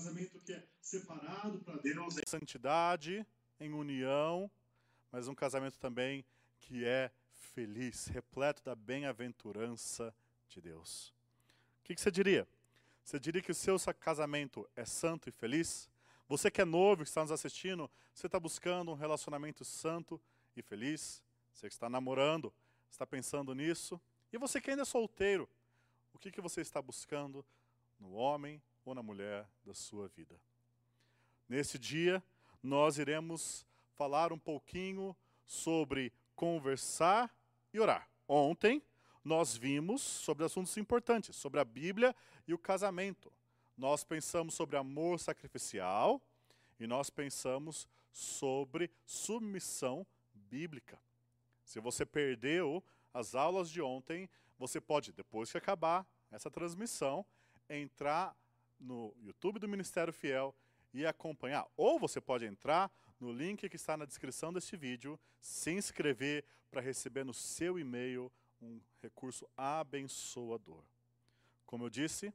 casamento que é separado para Deus, em santidade, em união, mas um casamento também que é feliz, repleto da bem-aventurança de Deus. O que, que você diria? Você diria que o seu casamento é santo e feliz? Você que é novo, que está nos assistindo, você está buscando um relacionamento santo e feliz? Você que está namorando, está pensando nisso? E você que ainda é solteiro, o que, que você está buscando no homem ou na mulher da sua vida? Nesse dia, nós iremos falar um pouquinho sobre conversar e orar. Ontem, nós vimos sobre assuntos importantes, sobre a Bíblia e o casamento. Nós pensamos sobre amor sacrificial e nós pensamos sobre submissão bíblica. Se você perdeu as aulas de ontem, você pode, depois que acabar essa transmissão, entrar no YouTube do Ministério Fiel e acompanhar. Ou você pode entrar no link que está na descrição deste vídeo, se inscrever para receber no seu e-mail um recurso abençoador. Como eu disse,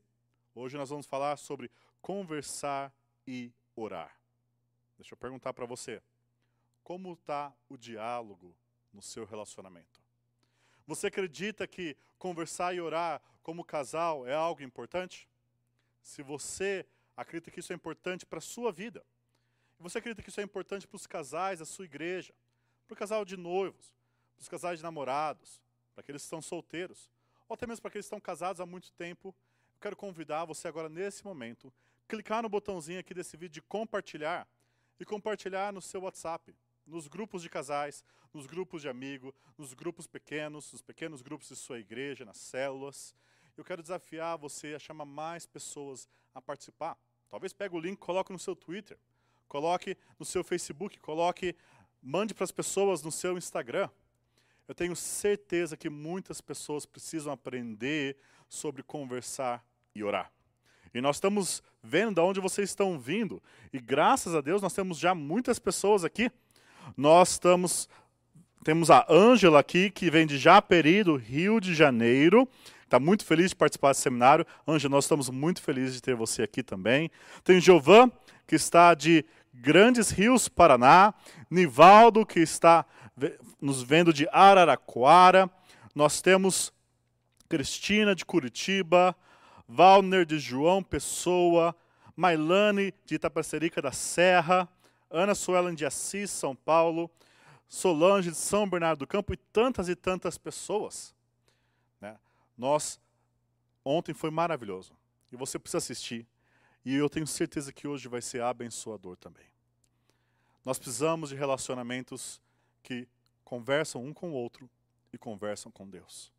hoje nós vamos falar sobre conversar e orar. Deixa eu perguntar para você, como está o diálogo no seu relacionamento? Você acredita que conversar e orar como casal é algo importante? Se você acredita que isso é importante para a sua vida, e você acredita que isso é importante para os casais da sua igreja, para o casal de noivos, para os casais de namorados, para aqueles que estão solteiros, ou até mesmo para aqueles que estão casados há muito tempo, eu quero convidar você agora, nesse momento, clicar no botãozinho aqui desse vídeo de compartilhar e compartilhar no seu WhatsApp, nos grupos de casais, nos grupos de amigos, nos grupos pequenos, nos pequenos grupos de sua igreja, nas células. Eu quero desafiar você a chamar mais pessoas a participar. Talvez pegue o link, coloque no seu Twitter, coloque no seu Facebook, coloque, mande para as pessoas no seu Instagram. Eu tenho certeza que muitas pessoas precisam aprender sobre conversar e orar. E nós estamos vendo de onde vocês estão vindo. E graças a Deus nós temos já muitas pessoas aqui. Nós estamos temos a Ângela aqui, que vem de Japeri, do Rio de Janeiro. Está muito feliz de participar desse seminário. Ângela, nós estamos muito felizes de ter você aqui também. Tem Giovan, que está de Grandes Rios, Paraná. Nivaldo, que está nos vendo de Araraquara. Nós temos Cristina de Curitiba, Valner de João Pessoa, Mailane de Itapacerica da Serra, Ana Suelen de Assis, São Paulo, Solange de São Bernardo do Campo e tantas e tantas pessoas. Né? Nós, ontem foi maravilhoso. E você precisa assistir. E eu tenho certeza que hoje vai ser abençoador também. Nós precisamos de relacionamentos que conversam um com o outro e conversam com Deus.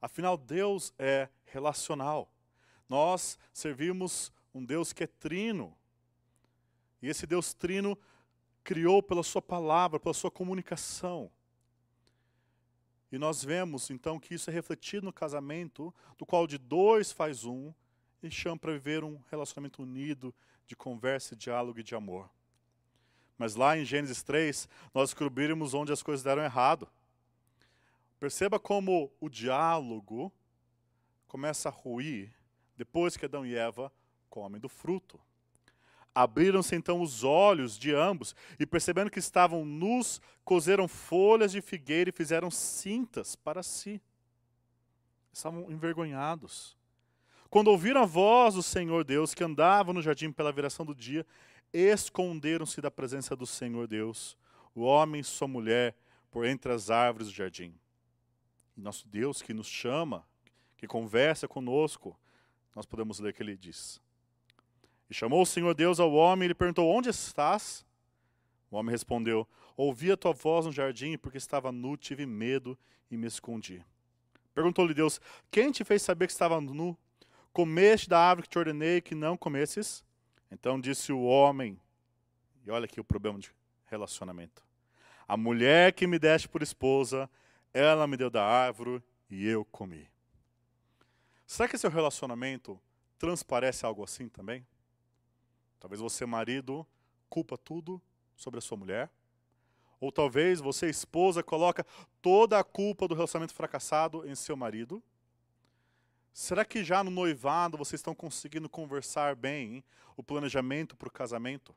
Afinal, Deus é relacional. Nós servimos um Deus que é trino. E esse Deus trino criou pela sua palavra, pela sua comunicação. E nós vemos então que isso é refletido no casamento, do qual de dois faz um, e chama para viver um relacionamento unido de conversa, diálogo e de amor. Mas lá em Gênesis 3, nós descobrimos onde as coisas deram errado. Perceba como o diálogo começa a ruir depois que Adão e Eva comem do fruto. Abriram-se então os olhos de ambos e, percebendo que estavam nus, cozeram folhas de figueira e fizeram cintas para si. Estavam envergonhados. Quando ouviram a voz do Senhor Deus, que andava no jardim pela viração do dia, esconderam-se da presença do Senhor Deus, o homem e sua mulher, por entre as árvores do jardim. Nosso Deus que nos chama, que conversa conosco, nós podemos ler que ele diz. E chamou o Senhor Deus ao homem e lhe perguntou: Onde estás? O homem respondeu: Ouvi a tua voz no jardim, porque estava nu, tive medo e me escondi. Perguntou-lhe Deus: Quem te fez saber que estava nu? Comeste da árvore que te ordenei que não comesses? Então disse o homem, e olha aqui o problema de relacionamento. A mulher que me deste por esposa, ela me deu da árvore e eu comi. Será que seu relacionamento transparece algo assim também? Talvez você, marido, culpa tudo sobre a sua mulher. Ou talvez você, esposa, coloca toda a culpa do relacionamento fracassado em seu marido. Será que já no noivado vocês estão conseguindo conversar bem o planejamento para o casamento?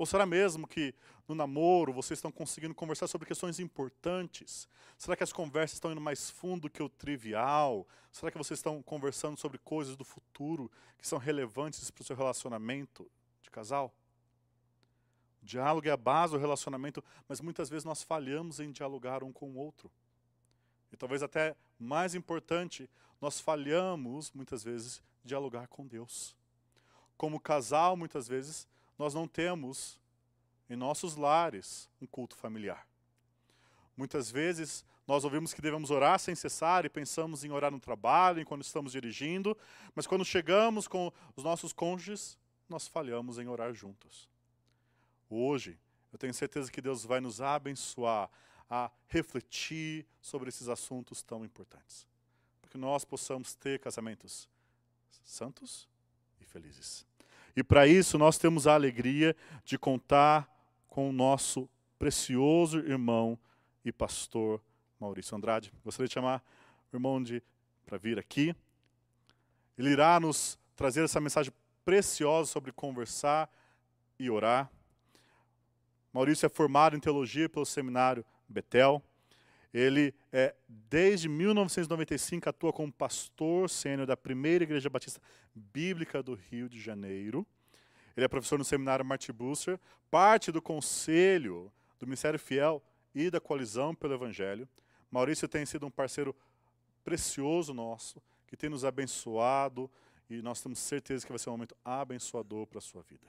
Ou será mesmo que no namoro vocês estão conseguindo conversar sobre questões importantes? Será que as conversas estão indo mais fundo que o trivial? Será que vocês estão conversando sobre coisas do futuro que são relevantes para o seu relacionamento de casal? O diálogo é a base do relacionamento, mas muitas vezes nós falhamos em dialogar um com o outro. E talvez até mais importante, nós falhamos muitas vezes dialogar com Deus. Como casal, muitas vezes, nós não temos em nossos lares um culto familiar. Muitas vezes nós ouvimos que devemos orar sem cessar e pensamos em orar no trabalho, enquanto estamos dirigindo, mas quando chegamos com os nossos cônjuges, nós falhamos em orar juntos. Hoje, eu tenho certeza que Deus vai nos abençoar a refletir sobre esses assuntos tão importantes. Para que nós possamos ter casamentos santos e felizes. E para isso nós temos a alegria de contar com o nosso precioso irmão e pastor Maurício Andrade. Gostaria de chamar o irmão para vir aqui. Ele irá nos trazer essa mensagem preciosa sobre conversar e orar. Maurício é formado em teologia pelo seminário Betel. Ele, é, desde 1995, atua como pastor sênior da primeira Igreja Batista Bíblica do Rio de Janeiro. Ele é professor no seminário Martin Bucer, parte do conselho do Ministério Fiel e da Coalizão pelo Evangelho. Maurício tem sido um parceiro precioso nosso, que tem nos abençoado e nós temos certeza que vai ser um momento abençoador para a sua vida.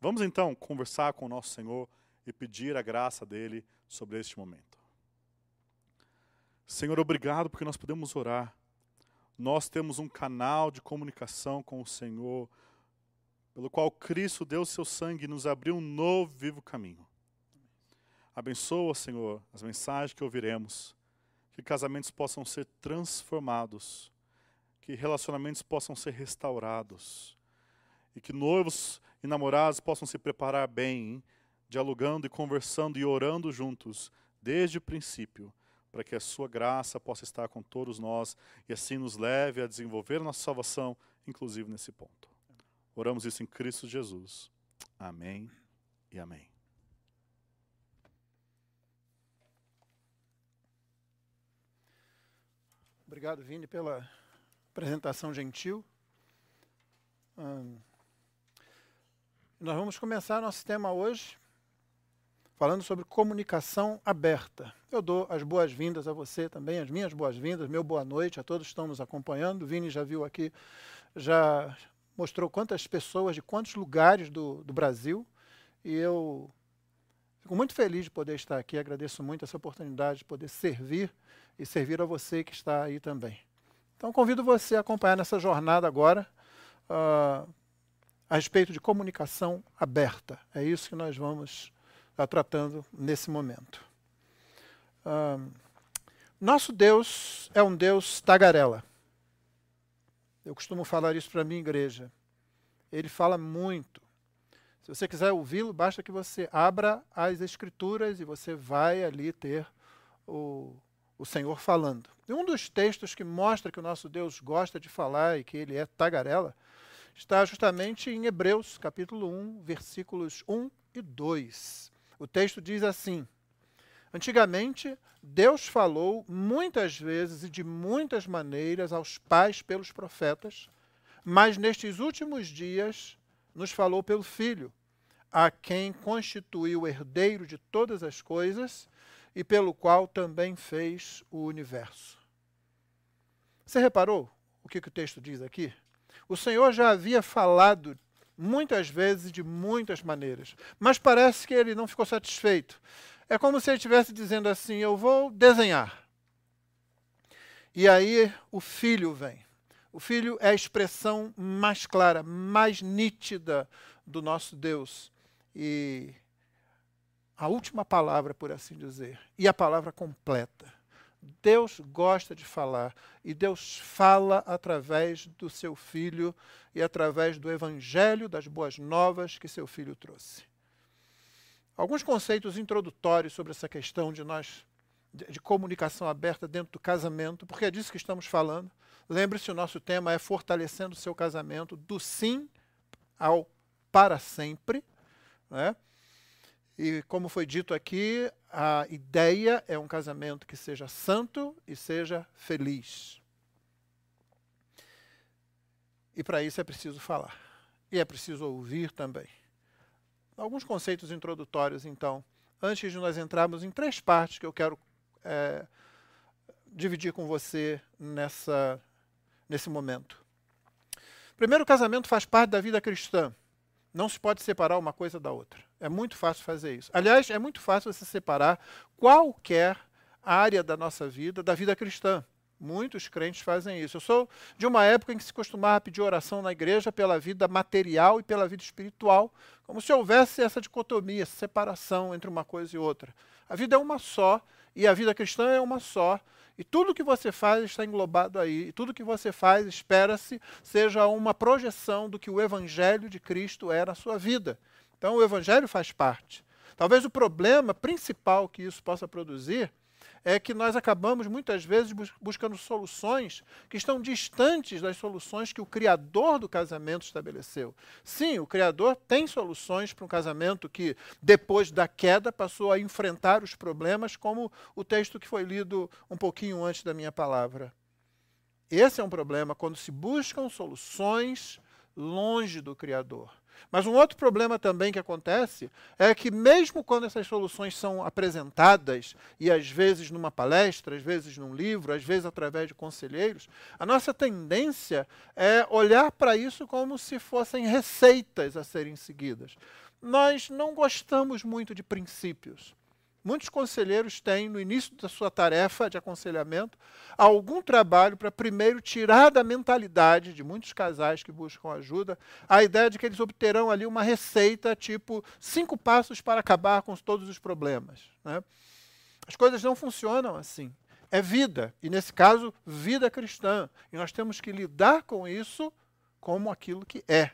Vamos então conversar com o nosso Senhor e pedir a graça dele sobre este momento. Senhor, obrigado porque nós podemos orar. Nós temos um canal de comunicação com o Senhor, pelo qual Cristo deu seu sangue e nos abriu um novo vivo caminho. Abençoa, Senhor, as mensagens que ouviremos, que casamentos possam ser transformados, que relacionamentos possam ser restaurados, e que noivos e namorados possam se preparar bem, dialogando e conversando e orando juntos, desde o princípio, para que a sua graça possa estar com todos nós e assim nos leve a desenvolver nossa salvação, inclusive nesse ponto. Oramos isso em Cristo Jesus. Amém e amém. Obrigado, Vini, pela apresentação gentil. Hum, nós vamos começar nosso tema hoje falando sobre comunicação aberta. Eu dou as boas-vindas a você também, as minhas boas-vindas, meu boa noite a todos que estão nos acompanhando. O Vini já viu aqui, já mostrou quantas pessoas de quantos lugares do, do Brasil. E eu fico muito feliz de poder estar aqui, agradeço muito essa oportunidade de poder servir e servir a você que está aí também. Então convido você a acompanhar nessa jornada agora uh, a respeito de comunicação aberta. É isso que nós vamos está tratando nesse momento. nosso Deus é um Deus tagarela. Eu costumo falar isso para a minha igreja. Ele fala muito. Se você quiser ouvi-lo, basta que você abra as Escrituras e você vai ali ter o, o Senhor falando. E um dos textos que mostra que o nosso Deus gosta de falar e que ele é tagarela está justamente em Hebreus, capítulo 1, versículos 1 e 2. O texto diz assim: Antigamente, Deus falou muitas vezes e de muitas maneiras aos pais pelos profetas, mas nestes últimos dias nos falou pelo Filho, a quem constituiu o herdeiro de todas as coisas e pelo qual também fez o universo. Você reparou o que, que o texto diz aqui? O Senhor já havia falado muitas vezes de muitas maneiras. Mas parece que ele não ficou satisfeito. É como se ele estivesse dizendo assim: Eu vou desenhar. E aí o filho vem. O filho é a expressão mais clara, mais nítida do nosso Deus. E a última palavra, por assim dizer, e a palavra completa. Deus gosta de falar e Deus fala através do seu filho e através do evangelho das boas novas que seu filho trouxe. Alguns conceitos introdutórios sobre essa questão de nós de, de comunicação aberta dentro do casamento, porque é disso que estamos falando. Lembre-se, o nosso tema é fortalecendo o seu casamento do sim ao para sempre. Né? E como foi dito aqui, a ideia é um casamento que seja santo e seja feliz. E para isso é preciso falar. E é preciso ouvir também. Alguns conceitos introdutórios, então, antes de nós entrarmos em três partes que eu quero é, dividir com você nessa, nesse momento. Primeiro, o casamento faz parte da vida cristã. Não se pode separar uma coisa da outra. É muito fácil fazer isso. Aliás, é muito fácil você separar qualquer área da nossa vida da vida cristã. Muitos crentes fazem isso. Eu sou de uma época em que se costumava pedir oração na igreja pela vida material e pela vida espiritual, como se houvesse essa dicotomia, essa separação entre uma coisa e outra. A vida é uma só e a vida cristã é uma só. E tudo que você faz está englobado aí. E tudo que você faz, espera-se, seja uma projeção do que o Evangelho de Cristo é na sua vida. Então, o Evangelho faz parte. Talvez o problema principal que isso possa produzir é que nós acabamos muitas vezes buscando soluções que estão distantes das soluções que o Criador do casamento estabeleceu. Sim, o Criador tem soluções para um casamento que, depois da queda, passou a enfrentar os problemas, como o texto que foi lido um pouquinho antes da minha palavra. Esse é um problema quando se buscam soluções longe do Criador. Mas um outro problema também que acontece é que, mesmo quando essas soluções são apresentadas, e às vezes numa palestra, às vezes num livro, às vezes através de conselheiros, a nossa tendência é olhar para isso como se fossem receitas a serem seguidas. Nós não gostamos muito de princípios. Muitos conselheiros têm, no início da sua tarefa de aconselhamento, algum trabalho para primeiro tirar da mentalidade de muitos casais que buscam ajuda a ideia de que eles obterão ali uma receita tipo cinco passos para acabar com todos os problemas. Né? As coisas não funcionam assim. É vida, e nesse caso, vida cristã. E nós temos que lidar com isso como aquilo que é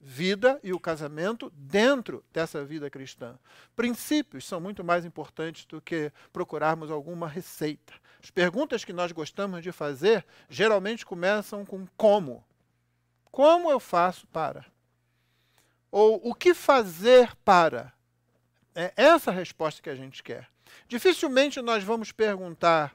vida e o casamento dentro dessa vida cristã. Princípios são muito mais importantes do que procurarmos alguma receita. As perguntas que nós gostamos de fazer geralmente começam com como. Como eu faço para? Ou o que fazer para? É essa a resposta que a gente quer. Dificilmente nós vamos perguntar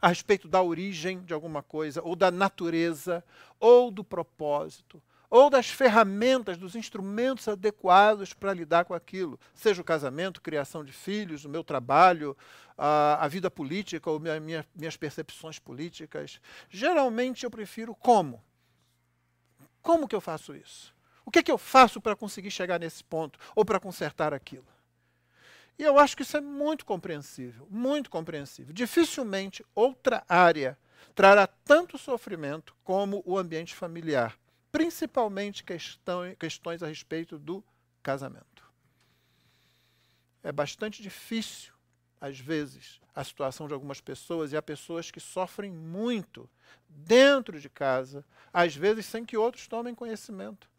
a respeito da origem de alguma coisa, ou da natureza, ou do propósito, ou das ferramentas, dos instrumentos adequados para lidar com aquilo, seja o casamento, criação de filhos, o meu trabalho, a, a vida política ou minha, minha, minhas percepções políticas. Geralmente eu prefiro como. Como que eu faço isso? O que, que eu faço para conseguir chegar nesse ponto ou para consertar aquilo? E eu acho que isso é muito compreensível, muito compreensível. Dificilmente outra área trará tanto sofrimento como o ambiente familiar principalmente questão, questões a respeito do casamento. É bastante difícil, às vezes, a situação de algumas pessoas, e há pessoas que sofrem muito dentro de casa, às vezes sem que outros tomem conhecimento.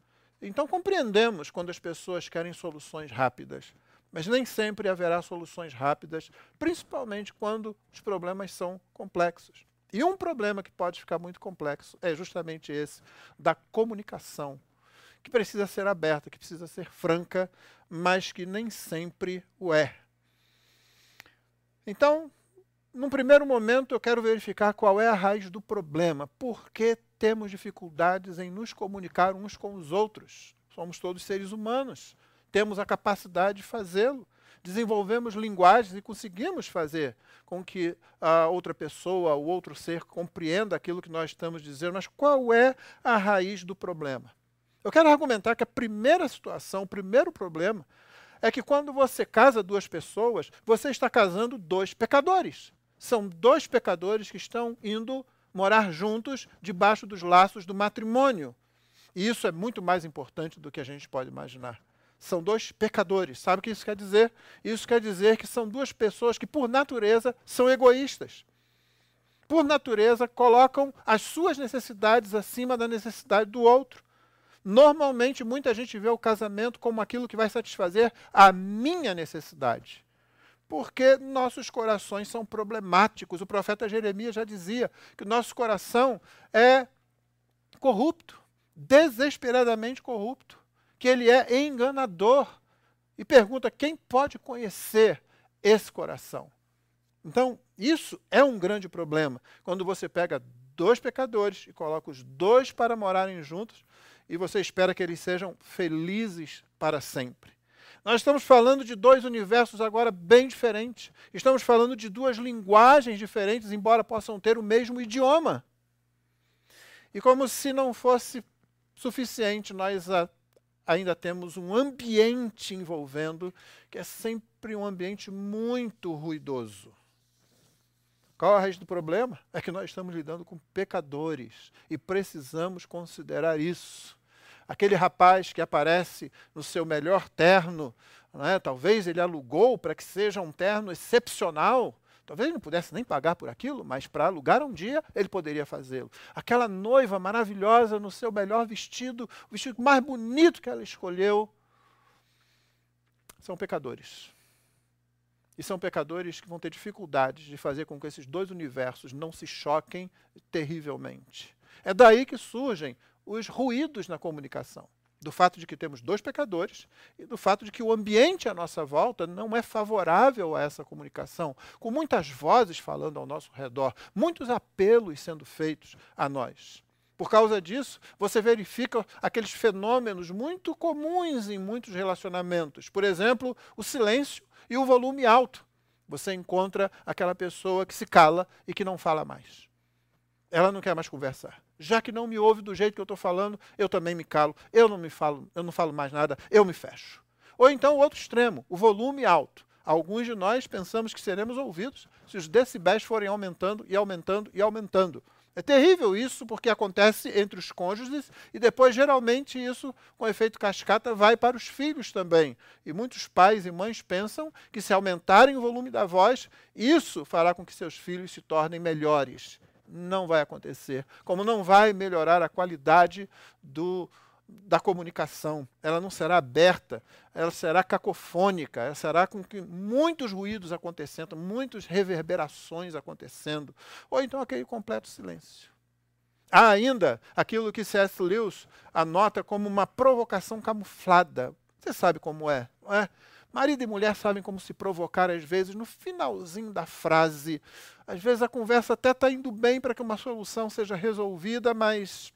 Então compreendemos quando as pessoas querem soluções rápidas, mas nem sempre haverá soluções rápidas, principalmente quando os problemas são complexos. E um problema que pode ficar muito complexo é justamente esse da comunicação, que precisa ser aberta, que precisa ser franca, mas que nem sempre o é. Então, num primeiro momento, eu quero verificar qual é a raiz do problema. Por que temos dificuldades em nos comunicar uns com os outros? Somos todos seres humanos, temos a capacidade de fazê-lo desenvolvemos linguagens e conseguimos fazer com que a outra pessoa, o outro ser, compreenda aquilo que nós estamos dizendo, mas qual é a raiz do problema? Eu quero argumentar que a primeira situação, o primeiro problema, é que quando você casa duas pessoas, você está casando dois pecadores. São dois pecadores que estão indo morar juntos debaixo dos laços do matrimônio. E isso é muito mais importante do que a gente pode imaginar. São dois pecadores. Sabe o que isso quer dizer? Isso quer dizer que são duas pessoas que, por natureza, são egoístas. Por natureza, colocam as suas necessidades acima da necessidade do outro. Normalmente, muita gente vê o casamento como aquilo que vai satisfazer a minha necessidade. porque nossos corações são problemáticos. O profeta Jeremias já dizia que o nosso coração é corrupto, desesperadamente corrupto, que ele é enganador. E pergunta: quem pode conhecer esse coração? Então, isso é um grande problema. Quando você pega dois pecadores e coloca os dois para morarem juntos e você espera que eles sejam felizes para sempre. Nós estamos falando de dois universos agora bem diferentes. Estamos falando de duas linguagens diferentes, embora possam ter o mesmo idioma. E como se não fosse suficiente, nós ainda temos um ambiente envolvendo que é sempre um ambiente muito ruidoso. Qual a raiz do problema? É que nós estamos lidando com pecadores e precisamos considerar isso. Aquele rapaz que aparece no seu melhor terno, né? talvez ele alugou para que seja um terno excepcional. Talvez ele não pudesse nem pagar por aquilo, mas para alugar um dia ele poderia fazê-lo. Aquela noiva maravilhosa no seu melhor vestido, o vestido mais bonito que ela escolheu, são pecadores. E são pecadores que vão ter dificuldades de fazer com que esses dois universos não se choquem terrivelmente. É daí que surgem os ruídos na comunicação. Do fato de que temos dois pecadores e do fato de que o ambiente à nossa volta não é favorável a essa comunicação, com muitas vozes falando ao nosso redor, muitos apelos sendo feitos a nós. Por causa disso, você verifica aqueles fenômenos muito comuns em muitos relacionamentos. Por exemplo, o silêncio e o volume alto. Você encontra aquela pessoa que se cala e que não fala mais. Ela não quer mais conversar. Já que não me ouve do jeito que eu estou falando, eu também me calo. Eu não me falo, eu não falo mais nada, eu me fecho. Ou então o outro extremo, o volume alto. Alguns de nós pensamos que seremos ouvidos se os decibéis forem aumentando e aumentando e aumentando. É terrível isso, porque acontece entre os cônjuges e depois, geralmente, isso, com efeito cascata, vai para os filhos também. E muitos pais e mães pensam que, se aumentarem o volume da voz, isso fará com que seus filhos se tornem melhores. Não vai acontecer. Como não vai melhorar a qualidade do, da comunicação. Ela não será aberta, ela será cacofônica, ela será com que muitos ruídos acontecendo, muitas reverberações acontecendo, ou então aquele completo silêncio. Há ainda aquilo que C.S. Lewis anota como uma provocação camuflada. Você sabe como é, não é? Marido e mulher sabem como se provocar, às vezes, no finalzinho da frase. Às vezes a conversa até está indo bem para que uma solução seja resolvida, mas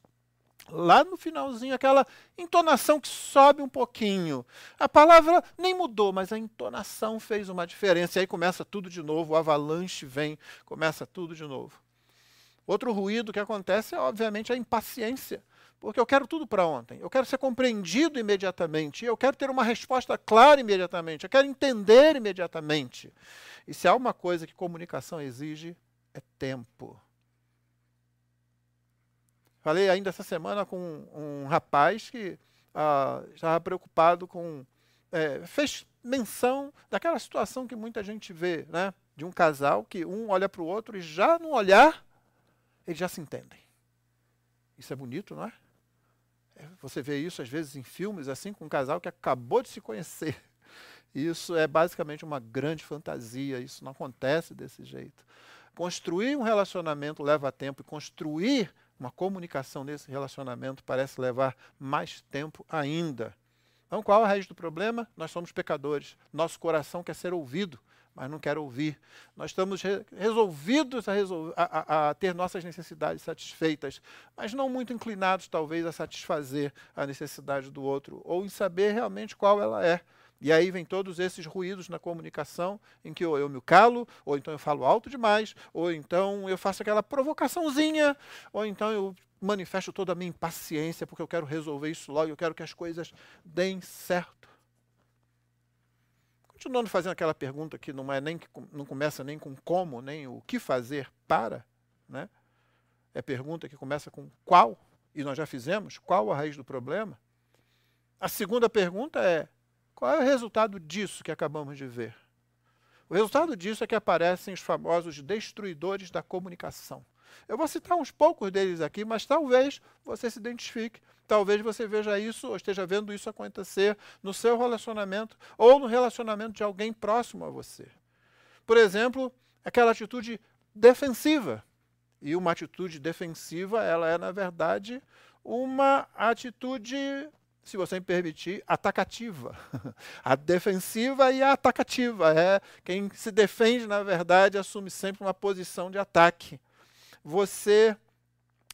lá no finalzinho, aquela entonação que sobe um pouquinho. A palavra nem mudou, mas a entonação fez uma diferença. E aí começa tudo de novo, o avalanche vem, começa tudo de novo. Outro ruído que acontece é, obviamente, a impaciência. Porque eu quero tudo para ontem. Eu quero ser compreendido imediatamente. Eu quero ter uma resposta clara imediatamente. Eu quero entender imediatamente. E se há uma coisa que comunicação exige, é tempo. Falei ainda essa semana com um, rapaz que ah, estava preocupado com. É, fez menção daquela situação que muita gente vê, né? De um casal que um olha para o outro e já no olhar eles já se entendem. Isso é bonito, não é? É? Você vê isso às vezes em filmes assim com um casal que acabou de se conhecer. Isso é basicamente uma grande fantasia, isso não acontece desse jeito. Construir um relacionamento leva tempo e construir uma comunicação nesse relacionamento parece levar mais tempo ainda. Então, qual a raiz do problema? Nós somos pecadores. Nosso coração quer ser ouvido, mas não quer ouvir. Nós estamos re resolvidos a, resol a, a, ter nossas necessidades satisfeitas, mas não muito inclinados, talvez, a satisfazer a necessidade do outro, ou em saber realmente qual ela é. E aí vem todos esses ruídos na comunicação, em que ou eu me calo, ou então eu falo alto demais, ou então eu faço aquela provocaçãozinha, ou então eu manifesto toda a minha impaciência porque eu quero resolver isso logo, eu quero que as coisas deem certo. Continuando fazendo aquela pergunta que não é nem não começa nem com como, nem o que fazer para, né? É pergunta que começa com qual, e nós já fizemos, qual a raiz do problema? A segunda pergunta é qual é o resultado disso que acabamos de ver? O resultado disso é que aparecem os famosos destruidores da comunicação. Eu vou citar uns poucos deles aqui, mas talvez você se identifique, talvez você veja isso ou esteja vendo isso acontecer no seu relacionamento ou no relacionamento de alguém próximo a você. por exemplo, aquela atitude defensiva. E uma atitude defensiva, ela é, na verdade, uma atitude, se você me permitir, atacativa. A defensiva e a atacativa. É quem se defende, na verdade, assume sempre uma posição de ataque. Você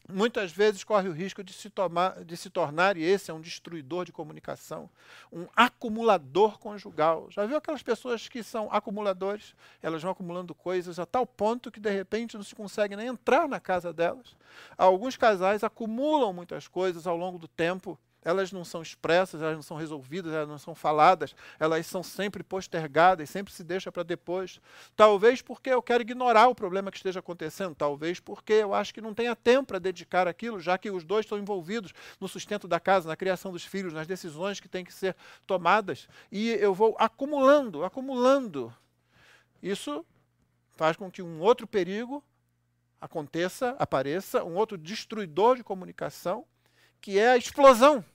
muitas vezes corre o risco de se, tomar, de se tornar, e esse é um destruidor de comunicação, um acumulador conjugal. Já viu aquelas pessoas que são acumuladores? Elas vão acumulando coisas a tal ponto que de repente não se consegue nem entrar na casa delas. Alguns casais acumulam muitas coisas ao longo do tempo elas não são expressas, elas não são resolvidas, elas não são faladas, elas são sempre postergadas, sempre se deixa para depois. Talvez porque eu quero ignorar o problema que esteja acontecendo, talvez porque eu acho que não tenha tempo para dedicar aquilo, já que os dois estão envolvidos no sustento da casa, na criação dos filhos, nas decisões que têm que ser tomadas, e eu vou acumulando, acumulando. Isso faz com que um outro perigo aconteça, apareça, um outro destruidor de comunicação, que é a explosão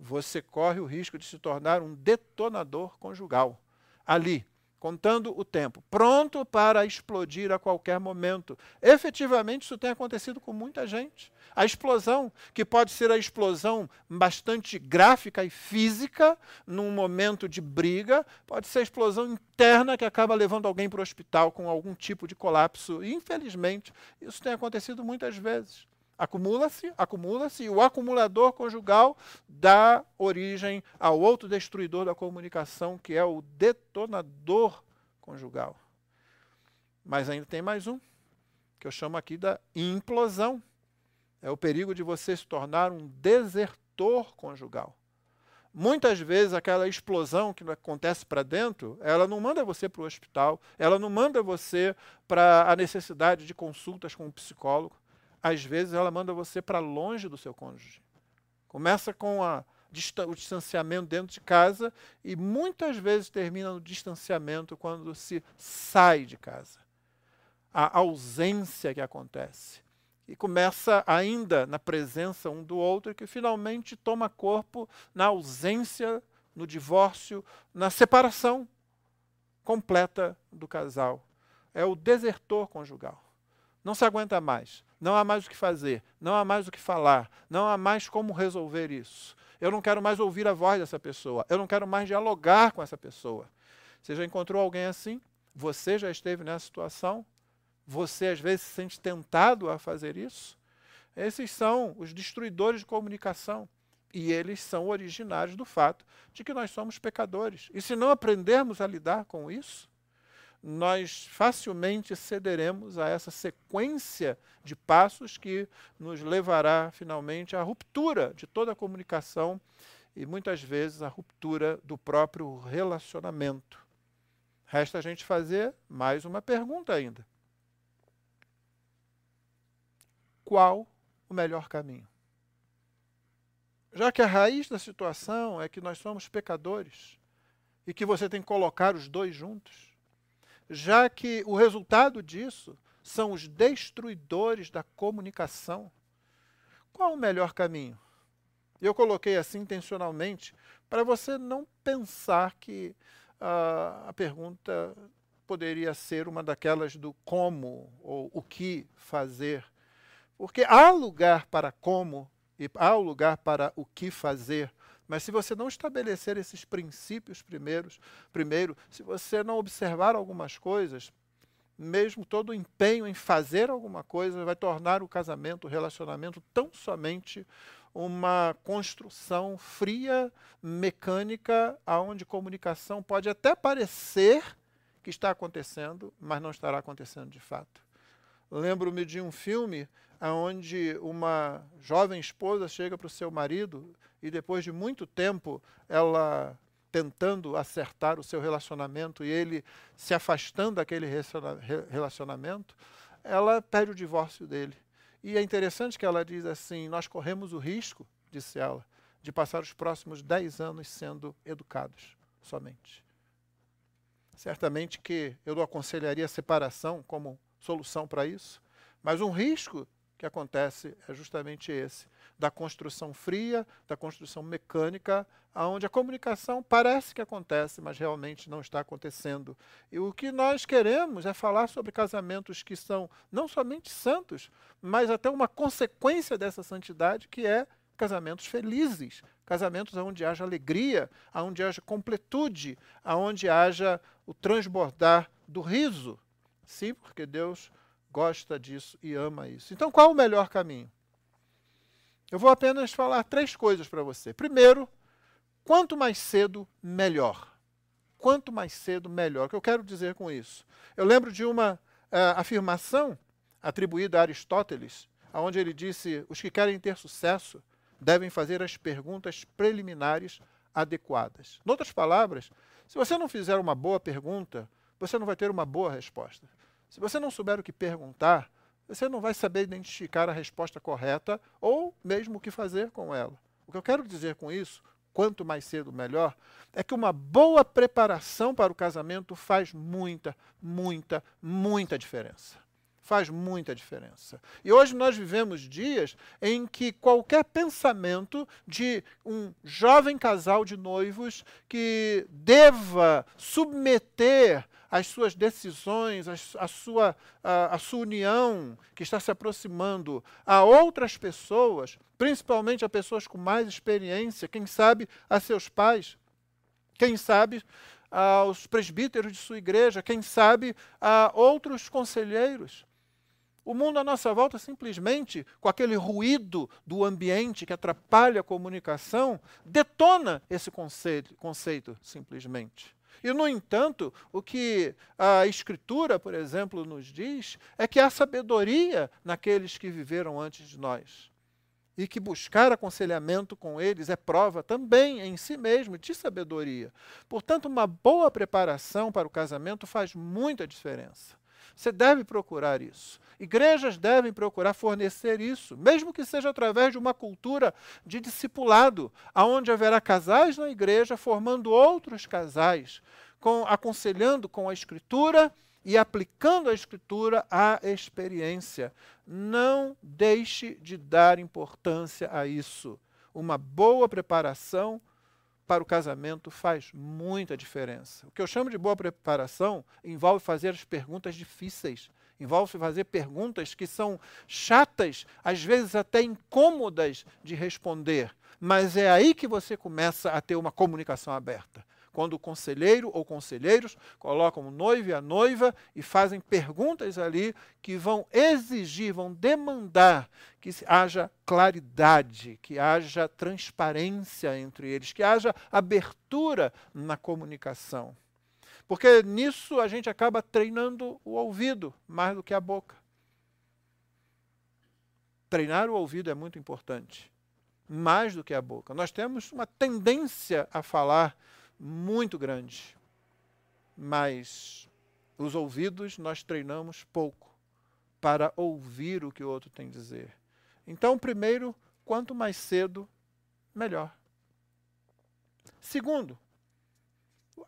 você corre o risco de se tornar um detonador conjugal. Ali, contando o tempo, pronto para explodir a qualquer momento. Efetivamente, isso tem acontecido com muita gente. A explosão, que pode ser a explosão bastante gráfica e física, num momento de briga, pode ser a explosão interna que acaba levando alguém para o hospital com algum tipo de colapso. Infelizmente, isso tem acontecido muitas vezes. Acumula-se, acumula-se, e o acumulador conjugal dá origem ao outro destruidor da comunicação, que é o detonador conjugal. Mas ainda tem mais um, que eu chamo aqui da implosão. É o perigo de você se tornar um desertor conjugal. Muitas vezes aquela explosão que acontece para dentro, ela não manda você para o hospital, ela não manda você para a necessidade de consultas com um psicólogo às vezes ela manda você para longe do seu cônjuge. Começa com a, o distanciamento dentro de casa e muitas vezes termina no distanciamento quando se sai de casa. A ausência que acontece. E começa ainda na presença um do outro, que finalmente toma corpo na ausência, no divórcio, na separação completa do casal. É o desertor conjugal. Não se aguenta mais. Não há mais o que fazer. Não há mais o que falar. Não há mais como resolver isso. Eu não quero mais ouvir a voz dessa pessoa. Eu não quero mais dialogar com essa pessoa. Você já encontrou alguém assim? Você já esteve nessa situação? Você às vezes se sente tentado a fazer isso? Esses são os destruidores de comunicação. E eles são originários do fato de que nós somos pecadores. E se não aprendermos a lidar com isso, nós facilmente cederemos a essa sequência de passos que nos levará finalmente à ruptura de toda a comunicação e muitas vezes à ruptura do próprio relacionamento. Resta a gente fazer mais uma pergunta ainda. Qual o melhor caminho? Já que a raiz da situação é que nós somos pecadores e que você tem que colocar os dois juntos, já que o resultado disso são os destruidores da comunicação. Qual o melhor caminho? Eu coloquei assim intencionalmente para você não pensar que uh, a pergunta poderia ser uma daquelas do como ou o que fazer. Porque há lugar para como e há lugar para o que fazer mas se você não estabelecer esses princípios primeiros, primeiro, se você não observar algumas coisas, mesmo todo o empenho em fazer alguma coisa vai tornar o casamento, o relacionamento tão somente uma construção fria, mecânica, aonde comunicação pode até parecer que está acontecendo, mas não estará acontecendo de fato. Lembro-me de um filme onde uma jovem esposa chega para o seu marido e depois de muito tempo ela tentando acertar o seu relacionamento e ele se afastando daquele relacionamento, ela pede o divórcio dele. E é interessante que ela diz assim: Nós corremos o risco, disse ela, de passar os próximos dez anos sendo educados somente. Certamente que eu não aconselharia a separação como solução para isso, mas um risco que acontece é justamente esse, da construção fria, da construção mecânica, aonde a comunicação parece que acontece, mas realmente não está acontecendo. E o que nós queremos é falar sobre casamentos que são não somente santos, mas até uma consequência dessa santidade, que é casamentos felizes, casamentos onde haja alegria, onde haja completude, onde haja o transbordar do riso. Sim, porque Deus gosta disso e ama isso. Então, qual o melhor caminho? Eu vou apenas falar três coisas para você. Primeiro, quanto mais cedo, melhor. Quanto mais cedo, melhor. O que eu quero dizer com isso? Eu lembro de uma uh, afirmação atribuída a Aristóteles, onde ele disse: os que querem ter sucesso devem fazer as perguntas preliminares adequadas. Em outras palavras, se você não fizer uma boa pergunta, você não vai ter uma boa resposta. Se você não souber o que perguntar, você não vai saber identificar a resposta correta ou mesmo o que fazer com ela. O que eu quero dizer com isso, quanto mais cedo melhor, é que uma boa preparação para o casamento faz muita, muita, muita diferença faz muita diferença. E hoje nós vivemos dias em que qualquer pensamento de um jovem casal de noivos que deva submeter as suas decisões, a, sua, a, a sua união que está se aproximando a outras pessoas, principalmente a pessoas com mais experiência, quem sabe a seus pais, quem sabe aos presbíteros de sua igreja, quem sabe a outros conselheiros. O mundo à nossa volta, simplesmente, com aquele ruído do ambiente que atrapalha a comunicação, detona esse conceito, conceito simplesmente. E, no entanto, o que a Escritura, por exemplo, nos diz é que há sabedoria naqueles que viveram antes de nós. E que buscar aconselhamento com eles é prova também em si mesmo de sabedoria. Portanto, uma boa preparação para o casamento faz muita diferença. Você deve procurar isso. Igrejas devem procurar fornecer isso, mesmo que seja através de uma cultura de discipulado, aonde haverá casais na igreja formando outros casais, com, aconselhando com a Escritura e aplicando a Escritura à experiência. Não deixe de dar importância a isso. Uma boa preparação para o casamento faz muita diferença. O que eu chamo de boa preparação envolve fazer as perguntas difíceis envolve fazer perguntas que são chatas, às vezes até incômodas de responder. Mas é aí que você começa a ter uma comunicação aberta. Quando o conselheiro ou conselheiros colocam o noivo e a noiva e fazem perguntas ali que vão exigir, vão demandar que haja claridade, que haja transparência entre eles, que haja abertura na comunicação. Porque nisso a gente acaba treinando o ouvido mais do que a boca. Treinar o ouvido é muito importante, mais do que a boca. Nós temos uma tendência a falar muito grande, mas os ouvidos nós treinamos pouco para ouvir o que o outro tem a dizer. Então, primeiro, quanto mais cedo, melhor. Segundo,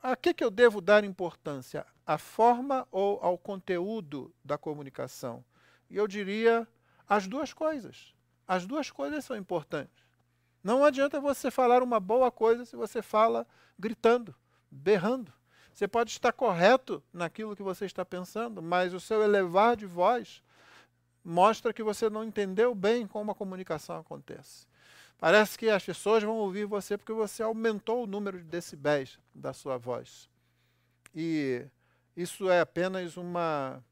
a que, que eu devo dar importância? À forma ou ao conteúdo da comunicação? E eu diria as duas coisas. As duas coisas são importantes. Não adianta você falar uma boa coisa se você fala gritando, berrando. Você pode estar correto naquilo que você está pensando, mas o seu elevar de voz mostra que você não entendeu bem como a comunicação acontece. Parece que as pessoas vão ouvir você porque você aumentou o número de decibéis da sua voz. E isso é apenas uma,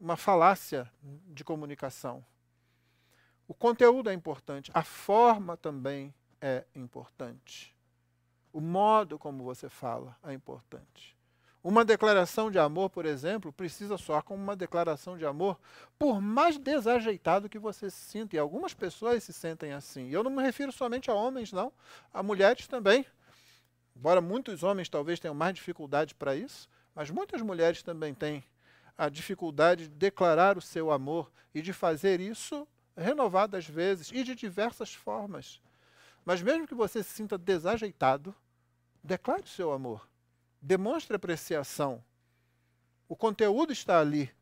uma falácia de comunicação. O conteúdo é importante, a forma também é importante. O modo como você fala é importante. Uma declaração de amor, por exemplo, precisa soar como uma declaração de amor, por mais desajeitado que você se sinta. E algumas pessoas se sentem assim. Eu não me refiro somente a homens, não. A mulheres também. Embora muitos homens talvez tenham mais dificuldade para isso, mas muitas mulheres também têm a dificuldade de declarar o seu amor e de fazer isso renovadas vezes e de diversas formas. Mas mesmo que você se sinta desajeitado, declare o seu amor demonstre apreciação. O conteúdo está ali.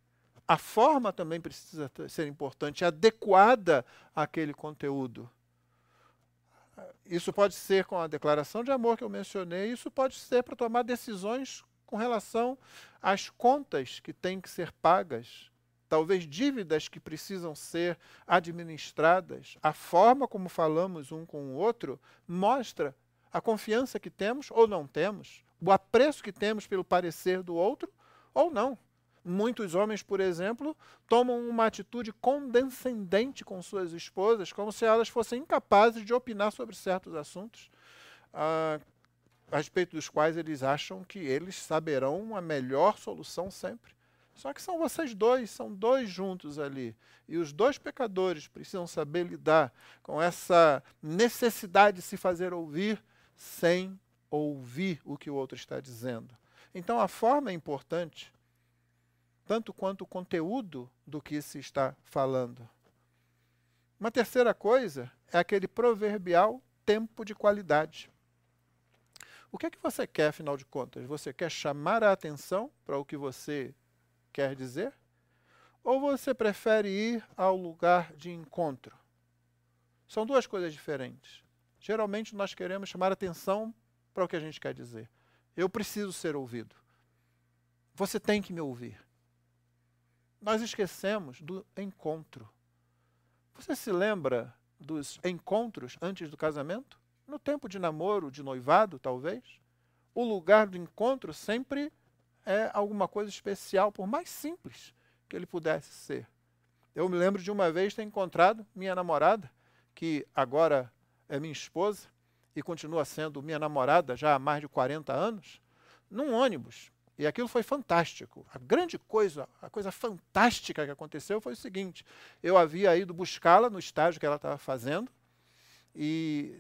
a forma também precisa ser importante, adequada àquele conteúdo. Isso pode ser com a declaração de amor que eu mencionei, isso pode ser para tomar decisões com relação às contas que têm que ser pagas, talvez dívidas que precisam ser administradas. A forma como falamos um com o outro mostra a confiança que temos ou não temos, o apreço que temos pelo parecer do outro ou não. Muitos homens, por exemplo, tomam uma atitude condescendente com suas esposas, como se elas fossem incapazes de opinar sobre certos assuntos, ah, a respeito dos quais eles acham que eles saberão a melhor solução sempre. Só que são vocês dois, são dois juntos ali. E os dois pecadores precisam saber lidar com essa necessidade de se fazer ouvir sem ouvir o que o outro está dizendo. Então a forma é importante, tanto quanto o conteúdo do que se está falando. Uma terceira coisa é aquele proverbial tempo de qualidade. O que é que você quer, afinal de contas? Você quer chamar a atenção para o que você quer dizer? Ou você prefere ir ao lugar de encontro? São duas coisas diferentes. Geralmente nós queremos chamar atenção para o que a gente quer dizer. Eu preciso ser ouvido. Você tem que me ouvir nós esquecemos do encontro. Você se lembra dos encontros antes do casamento? No tempo de namoro, de noivado, talvez? O lugar do encontro sempre é alguma coisa especial, por mais simples que ele pudesse ser. Eu me lembro de uma vez ter encontrado minha namorada, que agora é minha esposa e continua sendo minha namorada já há mais de 40 anos, num ônibus. E aquilo foi fantástico. A grande coisa, a coisa fantástica que aconteceu foi o seguinte: eu havia ido buscá-la no estágio que ela estava fazendo e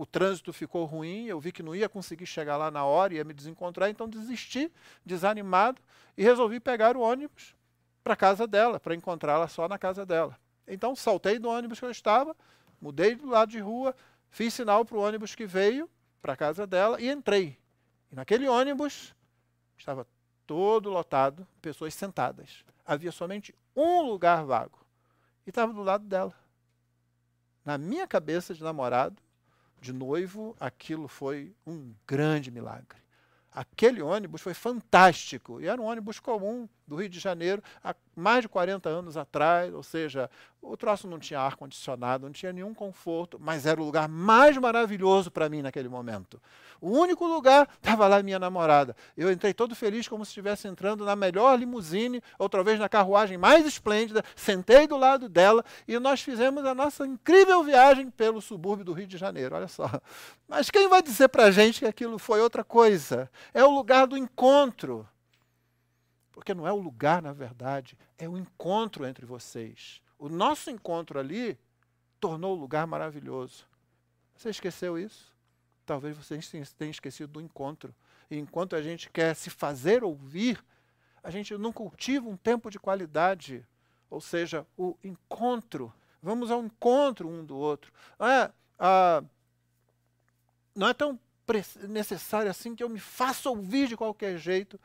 o, trânsito ficou ruim. Eu vi que não ia conseguir chegar lá na hora, ia me desencontrar, então desisti, desanimado, e resolvi pegar o ônibus para casa dela, para encontrá-la só na casa dela. Então saltei do ônibus que eu estava, mudei do lado de rua, fiz sinal para o ônibus que veio para casa dela e entrei. E naquele ônibus estava todo lotado, pessoas sentadas. Havia somente um lugar vago. E estava do lado dela. Na minha cabeça de namorado, de noivo, aquilo foi um grande milagre. Aquele ônibus foi fantástico. E era um ônibus comum do Rio de Janeiro, há mais de 40 anos atrás. Ou seja, o troço não tinha ar-condicionado, não tinha nenhum conforto, mas era o lugar mais maravilhoso para mim naquele momento. O único lugar estava lá minha namorada. Eu entrei todo feliz, como se estivesse entrando na melhor limusine, outra vez na carruagem mais esplêndida, sentei do lado dela e nós fizemos a nossa incrível viagem pelo subúrbio do Rio de Janeiro. Olha só. Mas quem vai dizer para a gente que aquilo foi outra coisa? É o lugar do encontro. Porque não é o lugar, na verdade, é o encontro entre vocês. O nosso encontro ali tornou o lugar maravilhoso. Você esqueceu isso? Talvez você tenha esquecido do encontro. E enquanto a gente quer se fazer ouvir, a gente não cultiva um tempo de qualidade, ou seja, o encontro. Vamos ao encontro um do outro. É, ah, não é tão necessário assim que eu me faça ouvir de qualquer jeito,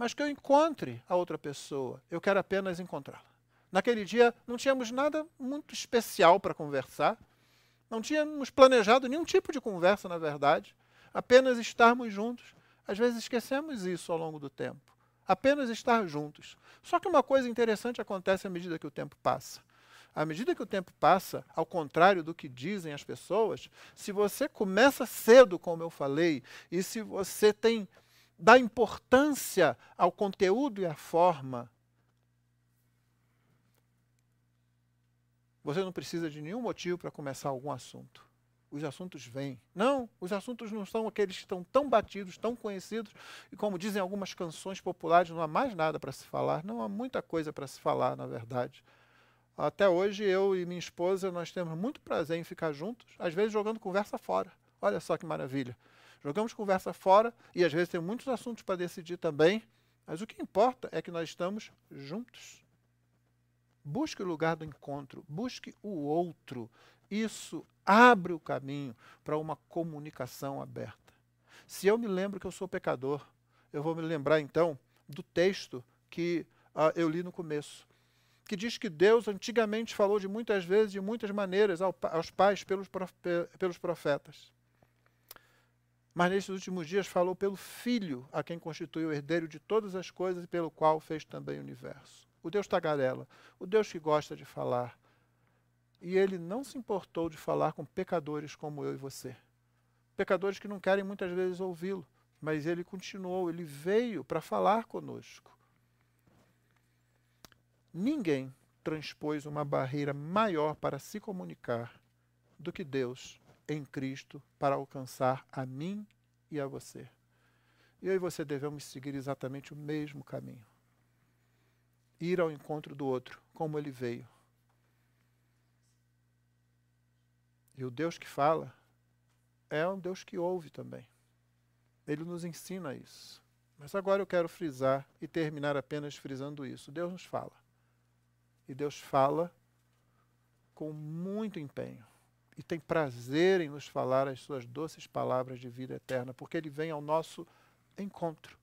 mas que eu encontre a outra pessoa. Eu quero apenas encontrá-la. Naquele dia não tínhamos nada muito especial para conversar. Não tínhamos planejado nenhum tipo de conversa, na verdade, apenas estarmos juntos. Às vezes esquecemos isso ao longo do tempo. Apenas estar juntos. Só que uma coisa interessante acontece à medida que o tempo passa. À medida que o tempo passa, ao contrário do que dizem as pessoas, se você começa cedo, como eu falei, e se você tem dá importância ao conteúdo e à forma, Você não precisa de nenhum motivo para começar algum assunto. Os assuntos vêm. Não, os assuntos não são aqueles que estão tão batidos, tão conhecidos, e como dizem algumas canções populares, não há mais nada para se falar. Não há muita coisa para se falar, na verdade. Até hoje, eu e minha esposa, nós temos muito prazer em ficar juntos, às vezes jogando conversa fora. Olha só que maravilha. Jogamos conversa fora e às vezes tem muitos assuntos para decidir também, mas o que importa é que nós estamos juntos. Busque o lugar do encontro, busque o outro. Isso abre o caminho para uma comunicação aberta. Se eu me lembro que eu sou pecador, eu vou me lembrar então do texto que uh, eu li no começo, que diz que Deus antigamente falou de muitas vezes, de muitas maneiras ao, aos pais pelos profetas. Mas nesses últimos dias falou pelo Filho, a quem constituiu o herdeiro de todas as coisas e pelo qual fez também o universo. O Deus tagarela, o Deus que gosta de falar. E ele não se importou de falar com pecadores como eu e você. Pecadores que não querem muitas vezes ouvi-lo, mas ele continuou, ele veio para falar conosco. Ninguém transpôs uma barreira maior para se comunicar do que Deus em Cristo para alcançar a mim e a você. Eu e você devemos seguir exatamente o mesmo caminho. Ir ao encontro do outro, como ele veio. E o Deus que fala é um Deus que ouve também. Ele nos ensina isso. Mas agora eu quero frisar e terminar apenas frisando isso. Deus nos fala. E Deus fala com muito empenho e tem prazer em nos falar as suas doces palavras de vida eterna, porque ele vem ao nosso encontro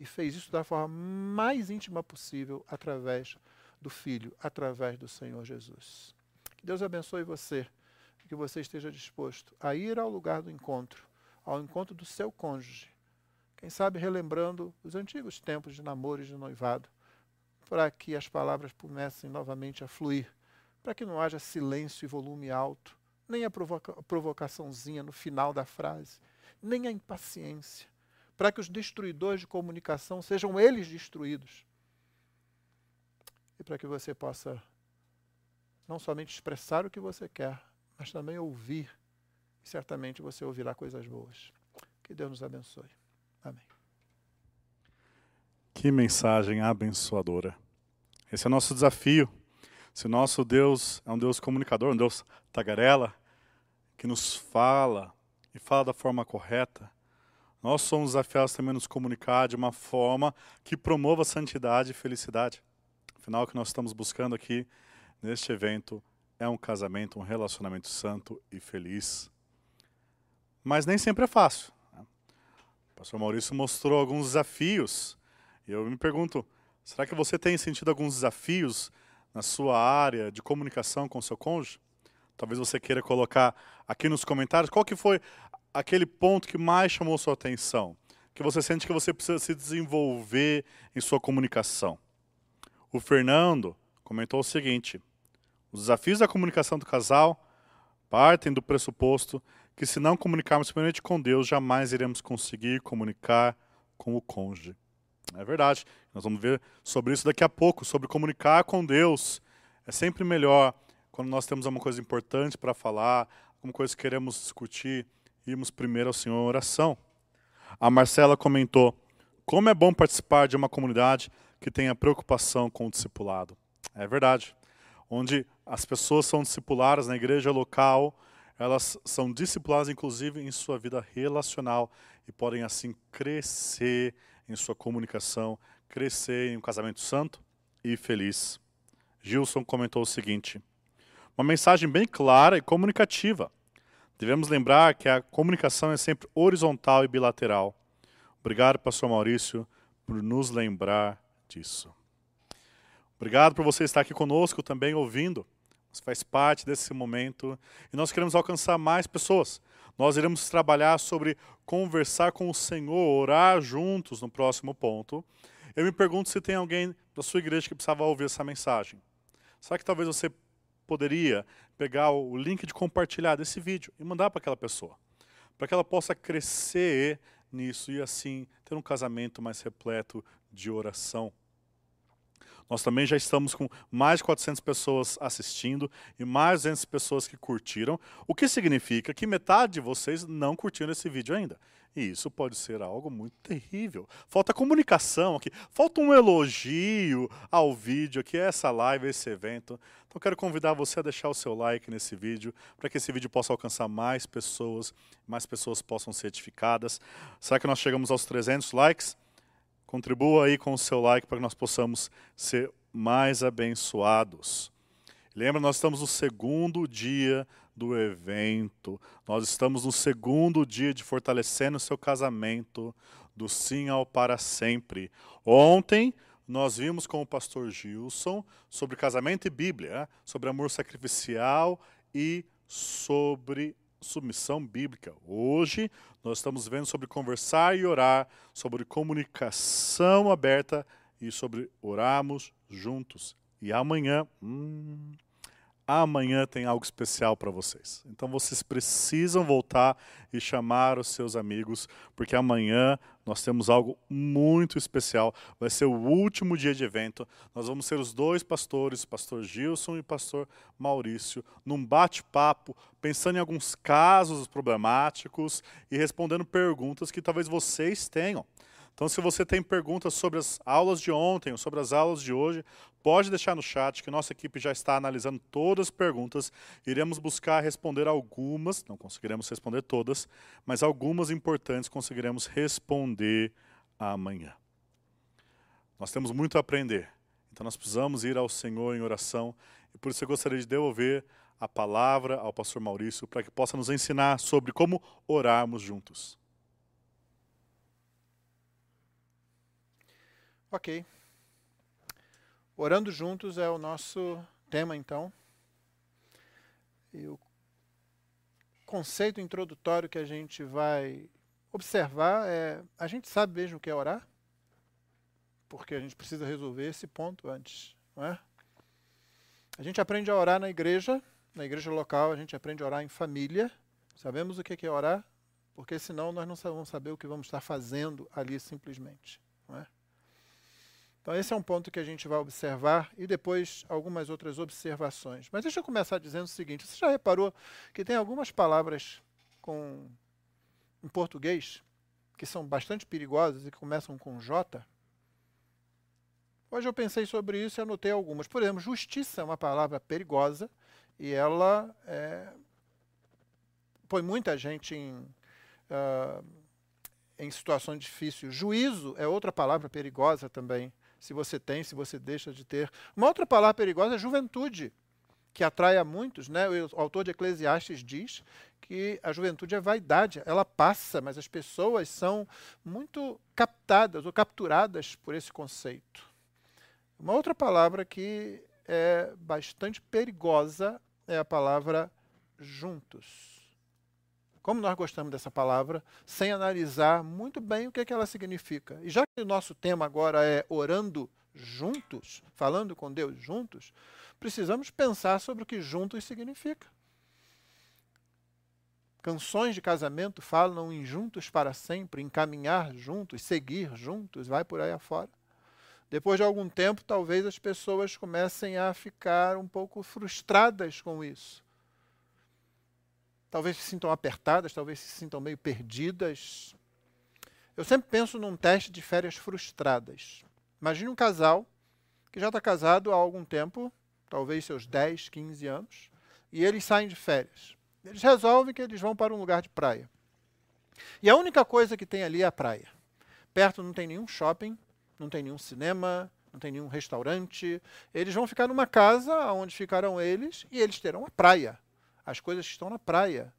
e fez isso da forma mais íntima possível através do Filho, através do Senhor Jesus. Que Deus abençoe você, que você esteja disposto a ir ao lugar do encontro, ao encontro do seu cônjuge, quem sabe relembrando os antigos tempos de namoro e de noivado, para que as palavras comecem novamente a fluir, para que não haja silêncio e volume alto, nem a provoca provocaçãozinha no final da frase, nem a impaciência, para que os destruidores de comunicação sejam eles destruídos. E para que você possa não somente expressar o que você quer, mas também ouvir. E certamente você ouvirá coisas boas. Que Deus nos abençoe. Amém. Que mensagem abençoadora. Esse é o nosso desafio. Se nosso Deus é um Deus comunicador, um Deus tagarela, que nos fala e fala da forma correta, nós somos desafiados também a nos comunicar de uma forma que promova santidade e felicidade. Afinal, o que nós estamos buscando aqui neste evento é um casamento, um relacionamento santo e feliz. Mas nem sempre é fácil. Né? O pastor Maurício mostrou alguns desafios. E eu me pergunto, será que você tem sentido alguns desafios na sua área de comunicação com o seu cônjuge? Talvez você queira colocar aqui nos comentários qual que foi aquele ponto que mais chamou sua atenção, que você sente que você precisa se desenvolver em sua comunicação. O Fernando comentou o seguinte: os desafios da comunicação do casal partem do pressuposto que se não comunicarmos primeiramente com Deus, jamais iremos conseguir comunicar com o cônjuge. É verdade. Nós vamos ver sobre isso daqui a pouco, sobre comunicar com Deus. É sempre melhor quando nós temos alguma coisa importante para falar, alguma coisa que queremos discutir, irmos primeiro ao Senhor em oração. A Marcela comentou: como é bom participar de uma comunidade que tenha preocupação com o discipulado. É verdade. Onde as pessoas são discipuladas na igreja local, elas são discipuladas inclusive em sua vida relacional e podem assim crescer em sua comunicação, crescer em um casamento santo e feliz. Gilson comentou o seguinte: uma mensagem bem clara e comunicativa. Devemos lembrar que a comunicação é sempre horizontal e bilateral. Obrigado, pastor Maurício, por nos lembrar disso. Obrigado por você estar aqui conosco também ouvindo. Você faz parte desse momento e nós queremos alcançar mais pessoas. Nós iremos trabalhar sobre conversar com o Senhor, orar juntos no próximo ponto. Eu me pergunto se tem alguém da sua igreja que precisava ouvir essa mensagem. Será que talvez você poderia pegar o link de compartilhar desse vídeo e mandar para aquela pessoa, para que ela possa crescer nisso e assim ter um casamento mais repleto de oração. Nós também já estamos com mais de 400 pessoas assistindo e mais de 200 pessoas que curtiram, o que significa que metade de vocês não curtiram esse vídeo ainda. E isso pode ser algo muito terrível. Falta comunicação aqui, falta um elogio ao vídeo aqui, essa live, esse evento. Então quero convidar você a deixar o seu like nesse vídeo, para que esse vídeo possa alcançar mais pessoas, mais pessoas possam ser edificadas. Será que nós chegamos aos 300 likes? Contribua aí com o seu like para que nós possamos ser mais abençoados. Lembra, nós estamos no segundo dia do evento. Nós estamos no segundo dia de fortalecendo o seu casamento, do sim ao para sempre. Ontem nós vimos com o pastor Gilson sobre casamento e Bíblia, sobre amor sacrificial e sobre submissão bíblica. Hoje nós estamos vendo sobre conversar e orar, sobre comunicação aberta e sobre orarmos juntos. E amanhã, hum, amanhã tem algo especial para vocês. Então vocês precisam voltar e chamar os seus amigos, porque amanhã nós temos algo muito especial. Vai ser o último dia de evento. Nós vamos ser os dois pastores, pastor Gilson e pastor Maurício, num bate-papo, pensando em alguns casos problemáticos e respondendo perguntas que talvez vocês tenham. Então, se você tem perguntas sobre as aulas de ontem ou sobre as aulas de hoje, pode deixar no chat que nossa equipe já está analisando todas as perguntas. Iremos buscar responder algumas, não conseguiremos responder todas, mas algumas importantes conseguiremos responder amanhã. Nós temos muito a aprender, então nós precisamos ir ao Senhor em oração e por isso eu gostaria de devolver a palavra ao pastor Maurício para que possa nos ensinar sobre como orarmos juntos. Ok. Orando juntos é o nosso tema, então. E o conceito introdutório que a gente vai observar é: a gente sabe mesmo o que é orar? Porque a gente precisa resolver esse ponto antes, não é? A gente aprende a orar na igreja, na igreja local, a gente aprende a orar em família. Sabemos o que é orar? Porque senão nós não vamos saber o que vamos estar fazendo ali simplesmente? Então, esse é um ponto que a gente vai observar e depois algumas outras observações. Mas deixa eu começar dizendo o seguinte: você já reparou que tem algumas palavras com, em português que são bastante perigosas e que começam com J? Hoje eu pensei sobre isso e anotei algumas. Por exemplo, justiça é uma palavra perigosa e ela é, põe muita gente em, uh, em situações difíceis. Juízo é outra palavra perigosa também se você tem, se você deixa de ter. Uma outra palavra perigosa é juventude, que atrai a muitos. Né? O autor de Eclesiastes diz que a juventude é vaidade, ela passa, mas as pessoas são muito captadas ou capturadas por esse conceito. Uma outra palavra que é bastante perigosa é a palavra juntos. Como nós gostamos dessa palavra, sem analisar muito bem o que, é que ela significa. E já que o nosso tema agora é orando juntos, falando com Deus juntos, precisamos pensar sobre o que juntos significa. Canções de casamento falam em juntos para sempre, em caminhar juntos, seguir juntos, vai por aí afora. Depois de algum tempo, talvez as pessoas comecem a ficar um pouco frustradas com isso talvez se sintam apertadas, talvez se sintam meio perdidas. Eu sempre penso num teste de férias frustradas. Imagine um casal que já está casado há algum tempo, talvez seus 10, 15 anos, e eles saem de férias. Eles resolvem que eles vão para um lugar de praia. E a única coisa que tem ali é a praia. Perto não tem nenhum shopping, não tem nenhum cinema, não tem nenhum restaurante. Eles vão ficar numa casa onde ficarão eles e eles terão a praia as coisas que estão na praia.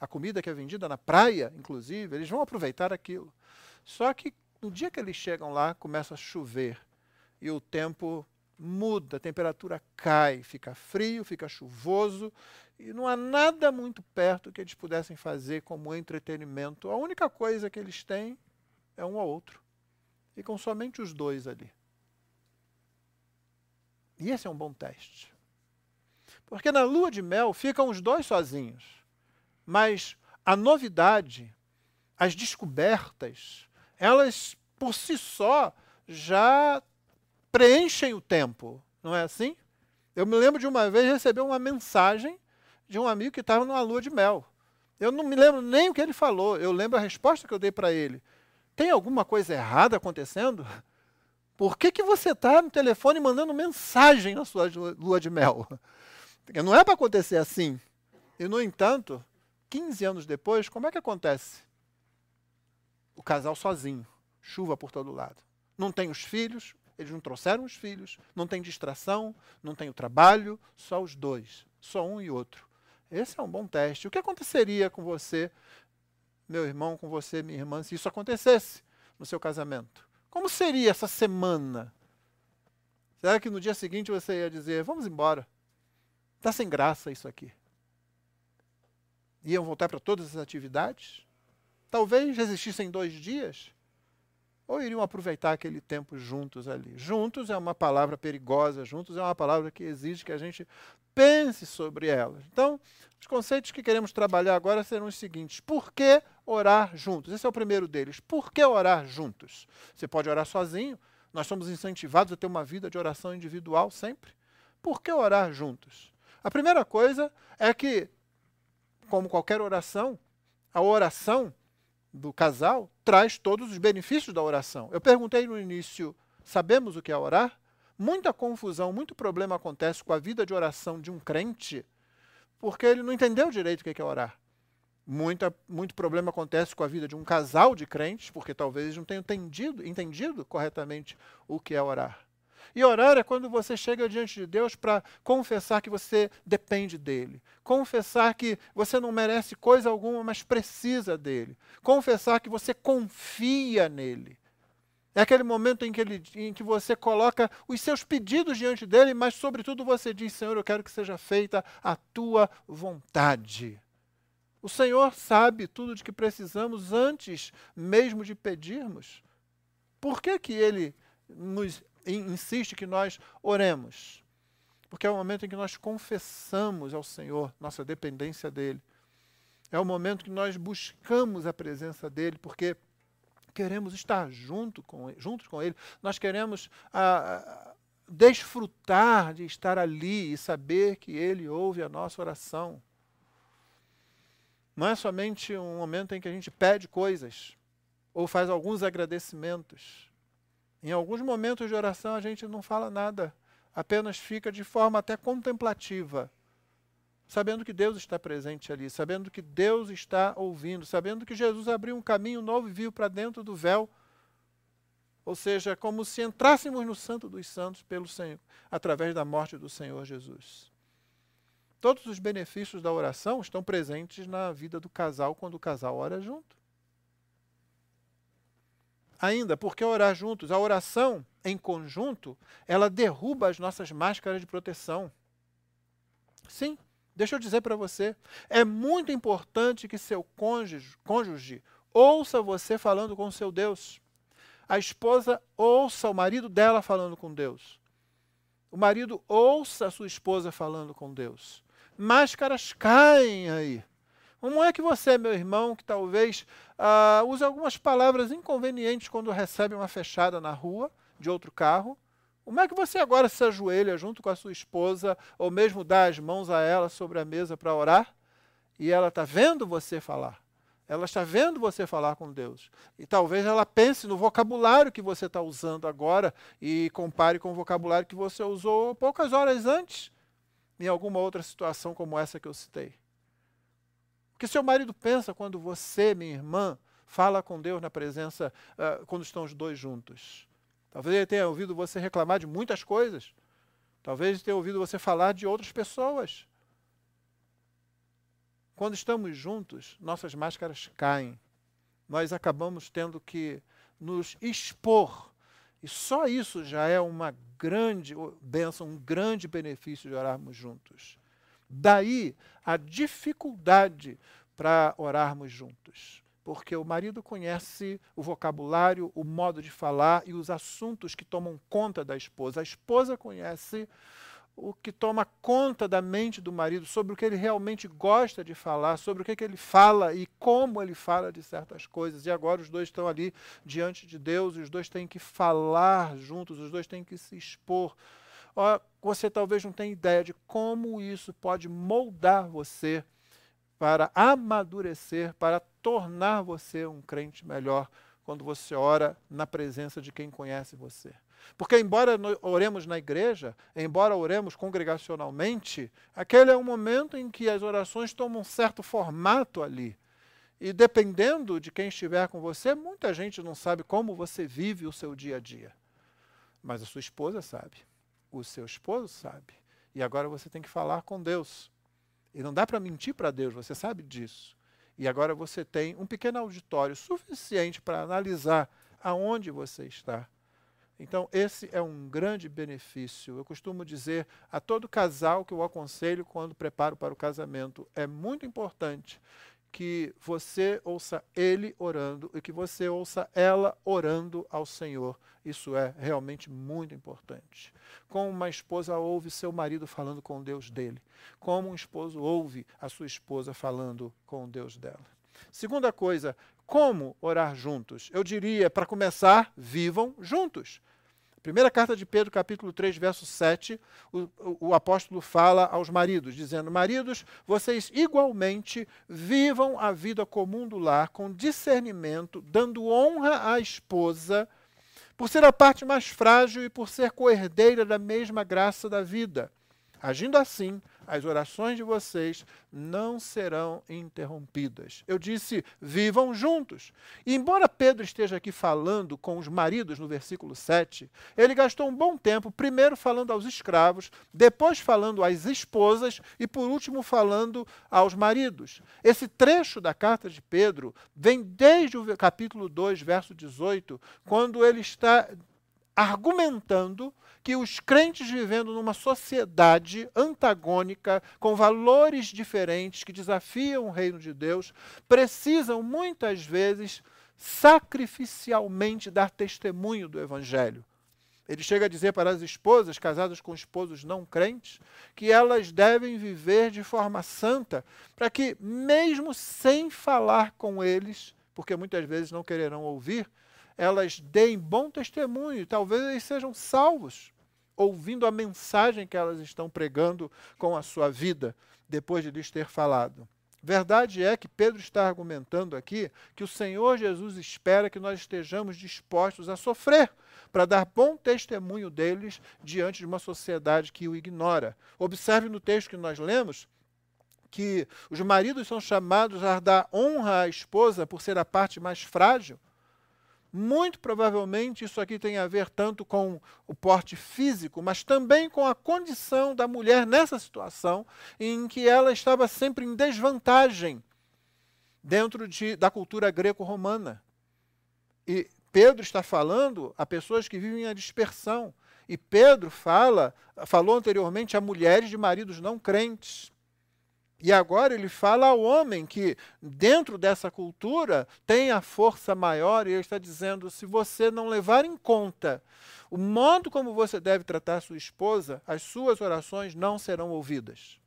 A comida que é vendida na praia, inclusive, eles vão aproveitar aquilo. Só que no dia que eles chegam lá, começa a chover e o tempo muda, a temperatura cai, fica frio, fica chuvoso e não há nada muito perto que eles pudessem fazer como entretenimento. A única coisa que eles têm é um ao outro. Ficam somente os dois ali. E esse é um bom teste. Porque na lua de mel ficam os dois sozinhos. Mas a novidade, as descobertas, elas por si só já preenchem o tempo, não é assim? Eu me lembro de uma vez receber uma mensagem de um amigo que estava numa lua de mel. Eu não me lembro nem o que ele falou, eu lembro a resposta que eu dei para ele. Tem alguma coisa errada acontecendo? Por que, que você está no telefone mandando mensagem na sua lua de mel? Não é para acontecer assim. E, no entanto, 15 anos depois, como é que acontece? O casal sozinho, chuva por todo lado. Não tem os filhos, eles não trouxeram os filhos, não tem distração, não tem o trabalho, só os dois, só um e outro. Esse é um bom teste. O que aconteceria com você, meu irmão, com você, minha irmã, se isso acontecesse no seu casamento? Como seria essa semana? Será que no dia seguinte você ia dizer: vamos embora? Está sem graça isso aqui. Iam voltar para todas as atividades? Talvez resistissem dois dias? Ou iriam aproveitar aquele tempo juntos ali? Juntos é uma palavra perigosa, juntos é uma palavra que exige que a gente pense sobre ela. Então, os conceitos que queremos trabalhar agora serão os seguintes: por que orar juntos? Esse é o primeiro deles. Por que orar juntos? Você pode orar sozinho, nós somos incentivados a ter uma vida de oração individual sempre. Por que orar juntos? A primeira coisa é que, como qualquer oração, a oração do casal traz todos os benefícios da oração. Eu perguntei no início: sabemos o que é orar? Muita confusão, muito problema acontece com a vida de oração de um crente, porque ele não entendeu direito o que é orar. Muita, muito problema acontece com a vida de um casal de crentes, porque talvez não tenham entendido, entendido corretamente o que é orar. E orar é quando você chega diante de Deus para confessar que você depende dele. Confessar que você não merece coisa alguma, mas precisa dele. Confessar que você confia nele. É aquele momento em que, ele, em que você coloca os seus pedidos diante dele, mas, sobretudo, você diz: Senhor, eu quero que seja feita a tua vontade. O Senhor sabe tudo de que precisamos antes mesmo de pedirmos. Por que, que Ele nos insiste que nós oremos? Porque é o momento em que nós confessamos ao Senhor nossa dependência dEle. É o momento que nós buscamos a presença dEle, porque queremos estar junto com, juntos com Ele. Nós queremos ah, desfrutar de estar ali e saber que Ele ouve a nossa oração. Não é somente um momento em que a gente pede coisas ou faz alguns agradecimentos. Em alguns momentos de oração a gente não fala nada, apenas fica de forma até contemplativa, sabendo que Deus está presente ali, sabendo que Deus está ouvindo, sabendo que Jesus abriu um caminho novo e viu para dentro do véu. Ou seja, como se entrássemos no Santo dos Santos pelo Senhor, através da morte do Senhor Jesus. Todos os benefícios da oração estão presentes na vida do casal quando o casal ora junto. Ainda, porque orar juntos? A oração em conjunto, ela derruba as nossas máscaras de proteção. Sim, deixa eu dizer para você, é muito importante que seu cônjuge, cônjuge ouça você falando com seu Deus. A esposa ouça o marido dela falando com Deus. O marido ouça a sua esposa falando com Deus máscaras caem aí. Como é que você, meu irmão, que talvez uh, use algumas palavras inconvenientes quando recebe uma fechada na rua de outro carro, como é que você agora se ajoelha junto com a sua esposa, ou mesmo dá as mãos a ela sobre a mesa para orar, e ela está vendo você falar? Ela está vendo você falar com Deus. E talvez ela pense no vocabulário que você está usando agora e compare com o vocabulário que você usou poucas horas antes em alguma outra situação como essa que eu citei. Que seu marido pensa quando você, minha irmã, fala com Deus na presença, uh, quando estão os dois juntos? Talvez ele tenha ouvido você reclamar de muitas coisas. Talvez tenha ouvido você falar de outras pessoas. Quando estamos juntos, nossas máscaras caem. Nós acabamos tendo que nos expor. E só isso já é uma grande bênção, um grande benefício de orarmos juntos. Daí a dificuldade para orarmos juntos. Porque o marido conhece o vocabulário, o modo de falar e os assuntos que tomam conta da esposa. A esposa conhece o que toma conta da mente do marido, sobre o que ele realmente gosta de falar, sobre o que, que ele fala e como ele fala de certas coisas. E agora os dois estão ali diante de Deus, os dois têm que falar juntos, os dois têm que se expor. Você talvez não tenha ideia de como isso pode moldar você para amadurecer, para tornar você um crente melhor quando você ora na presença de quem conhece você. Porque, embora oremos na igreja, embora oremos congregacionalmente, aquele é um momento em que as orações tomam um certo formato ali. E dependendo de quem estiver com você, muita gente não sabe como você vive o seu dia a dia. Mas a sua esposa sabe, o seu esposo sabe. E agora você tem que falar com Deus. E não dá para mentir para Deus, você sabe disso. E agora você tem um pequeno auditório suficiente para analisar aonde você está Então, esse é um grande benefício. Eu costumo dizer a todo casal que eu aconselho quando preparo para o casamento: é muito importante que você ouça ele orando e que você ouça ela orando ao Senhor. Isso é realmente muito importante. Como uma esposa ouve seu marido falando com Deus dele, como um esposo ouve a sua esposa falando com Deus dela. Segunda coisa, como orar juntos? Eu diria, para começar, vivam juntos. Primeira carta de Pedro, capítulo 3, verso 7, o, o, apóstolo fala aos maridos, dizendo: Maridos, vocês igualmente vivam a vida comum do lar com discernimento, dando honra à esposa, por ser a parte mais frágil e por ser coerdeira da mesma graça da vida. Agindo assim, as orações de vocês não serão interrompidas. Eu disse: vivam juntos. E embora Pedro esteja aqui falando com os maridos no versículo 7, ele gastou um bom tempo, primeiro falando aos escravos, depois falando às esposas e por último falando aos maridos. Esse trecho da carta de Pedro vem desde o capítulo 2, verso 18, quando ele está argumentando que os crentes vivendo numa sociedade antagônica, com valores diferentes, que desafiam o reino de Deus, precisam muitas vezes sacrificialmente dar testemunho do Evangelho. Ele chega a dizer para as esposas casadas com esposos não crentes que elas devem viver de forma santa, para que, mesmo sem falar com eles, porque muitas vezes não quererão ouvir, elas deem bom testemunho, talvez eles sejam salvos ouvindo a mensagem que elas estão pregando com a sua vida, depois de lhes ter falado. Verdade é que Pedro está argumentando aqui que o Senhor Jesus espera que nós estejamos dispostos a sofrer para dar bom testemunho deles diante de uma sociedade que o ignora. Observe no texto que nós lemos que os maridos são chamados a dar honra à esposa por ser a parte mais frágil, muito provavelmente isso aqui tem a ver tanto com o porte físico, mas também com a condição da mulher nessa situação em que ela estava sempre em desvantagem dentro de, da cultura greco-romana. E Pedro está falando a pessoas que vivem a dispersão. E Pedro fala, falou anteriormente a mulheres de maridos não crentes. E agora ele fala ao homem que, dentro dessa cultura, tem a força maior, e ele está dizendo: se você não levar em conta o modo como você deve tratar sua esposa, as suas orações não serão ouvidas.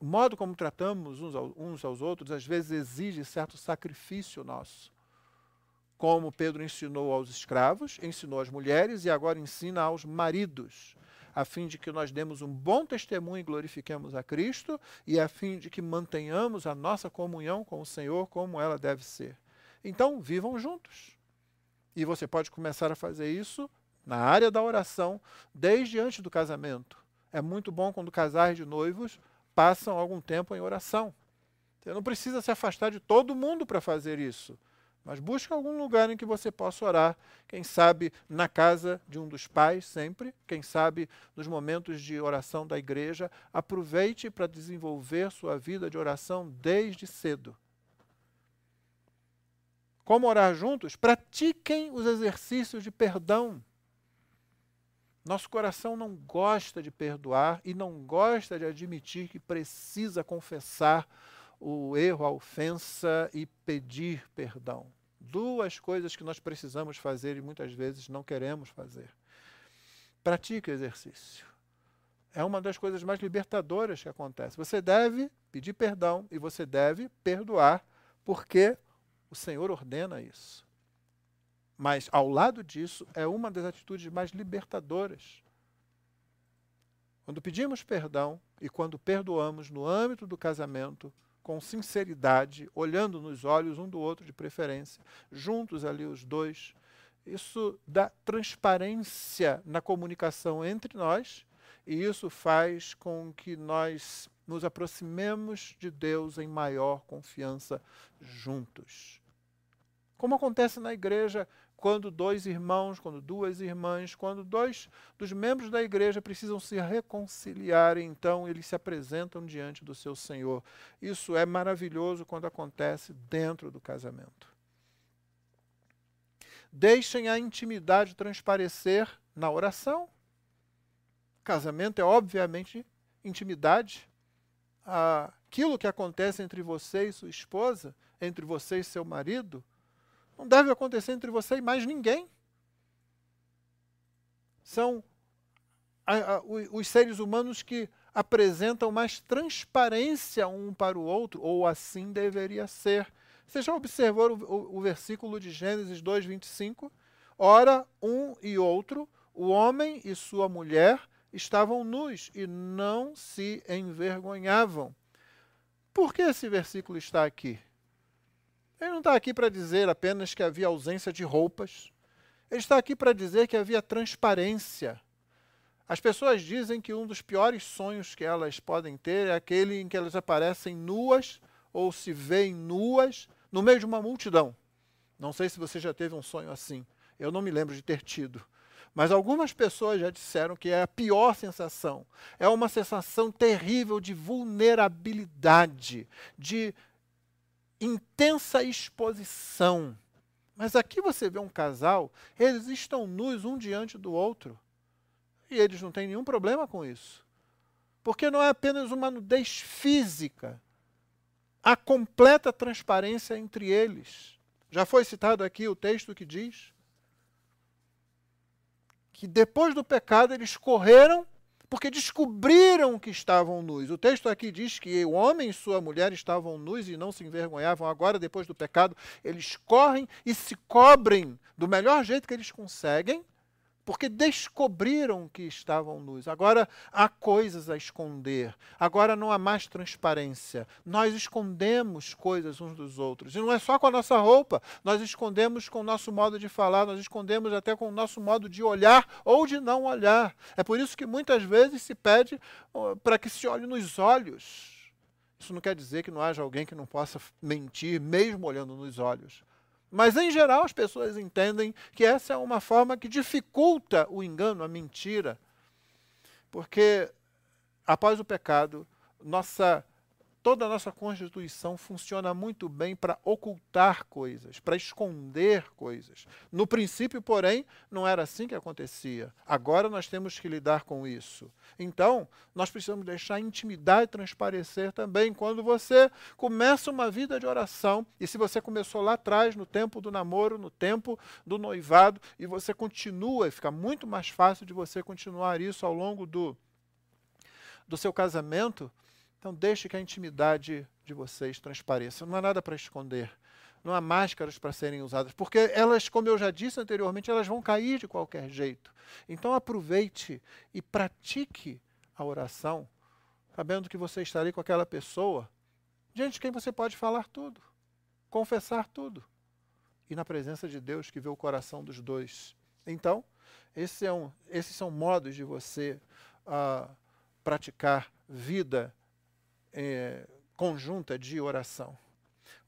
O modo como tratamos uns aos outros, às vezes, exige certo sacrifício nosso. Como Pedro ensinou aos escravos, ensinou às mulheres e agora ensina aos maridos a fim de que nós demos um bom testemunho e glorifiquemos a Cristo, e a fim de que mantenhamos a nossa comunhão com o Senhor como ela deve ser. Então, vivam juntos. E você pode começar a fazer isso na área da oração, desde antes do casamento. É muito bom quando casais de noivos passam algum tempo em oração. Você não precisa se afastar de todo mundo para fazer isso. Mas busque algum lugar em que você possa orar. Quem sabe na casa de um dos pais, sempre. Quem sabe nos momentos de oração da igreja. Aproveite para desenvolver sua vida de oração desde cedo. Como orar juntos? Pratiquem os exercícios de perdão. Nosso coração não gosta de perdoar e não gosta de admitir que precisa confessar o erro, a ofensa e pedir perdão. Duas coisas que nós precisamos fazer e muitas vezes não queremos fazer. Pratique exercício. É uma das coisas mais libertadoras que acontece. Você deve pedir perdão e você deve perdoar, porque o Senhor ordena isso. Mas, ao lado disso, é uma das atitudes mais libertadoras. Quando pedimos perdão e quando perdoamos no âmbito do casamento, com sinceridade, olhando nos olhos um do outro de preferência, juntos ali os dois. Isso dá transparência na comunicação entre nós e isso faz com que nós nos aproximemos de Deus em maior confiança juntos. Como acontece na igreja quando dois irmãos, quando duas irmãs, quando dois dos membros da igreja precisam se reconciliar, então eles se apresentam diante do seu Senhor. Isso é maravilhoso quando acontece dentro do casamento. deixem a intimidade transparecer na oração. Casamento é, obviamente, intimidade. Aquilo que acontece entre você e sua esposa, entre você e seu marido, não deve acontecer entre você e mais ninguém. São a, a, os seres humanos que apresentam mais transparência um para o outro, ou assim deveria ser. Você já observou o, o, o versículo de Gênesis 2, 25? Ora, um e outro, o homem e sua mulher, estavam nus e não se envergonhavam. Por que esse versículo está aqui? Ele não está aqui para dizer apenas que havia ausência de roupas. Ele está aqui para dizer que havia transparência. As pessoas dizem que um dos piores sonhos que elas podem ter é aquele em que elas aparecem nuas ou se veem nuas no meio de uma multidão. Não sei se você já teve um sonho assim. Eu não me lembro de ter tido. Mas algumas pessoas já disseram que é a pior sensação. É uma sensação terrível de vulnerabilidade, de intensa exposição. Mas aqui você vê um casal, eles estão nus um diante do outro. E eles não têm nenhum problema com isso. Porque não é apenas uma nudez física, há completa transparência entre eles. Já foi citado aqui o texto que diz que depois do pecado eles correram porque descobriram que estavam nus. O texto aqui diz que o homem e sua mulher estavam nus e não se envergonhavam. Agora, depois do pecado, eles correm e se cobrem do melhor jeito que eles conseguem porque descobriram que estavam nus. Agora há coisas a esconder. Agora não há mais transparência. Nós escondemos coisas uns dos outros. E não é só com a nossa roupa. Nós escondemos com o nosso modo de falar, nós escondemos até com o nosso modo de olhar ou de não olhar. É por isso que muitas vezes se pede para que se olhe nos olhos. Isso não quer dizer que não haja alguém que não possa mentir, mesmo olhando nos olhos. Mas, em geral, as pessoas entendem que essa é uma forma que dificulta o engano, a mentira. Porque, após o pecado, nossa toda a nossa constituição funciona muito bem para ocultar coisas, para esconder coisas. No princípio, porém, não era assim que acontecia. Agora nós temos que lidar com isso. Então, nós precisamos deixar a intimidade transparecer também. Quando você começa uma vida de oração, e se você começou lá atrás, no tempo do namoro, no tempo do noivado, e você continua, fica muito mais fácil de você continuar isso ao longo do, do seu casamento, então, deixe que a intimidade de vocês transpareça. Não há nada para esconder. Não há máscaras para serem usadas, porque elas, como eu já disse anteriormente, elas vão cair de qualquer jeito. Então, aproveite e pratique a oração, sabendo que você está ali com aquela pessoa, diante de quem você pode falar tudo, confessar tudo, e na presença de Deus que vê o coração dos dois. Então, esse é um, esses são modos de você uh, praticar vida é, conjunta de oração.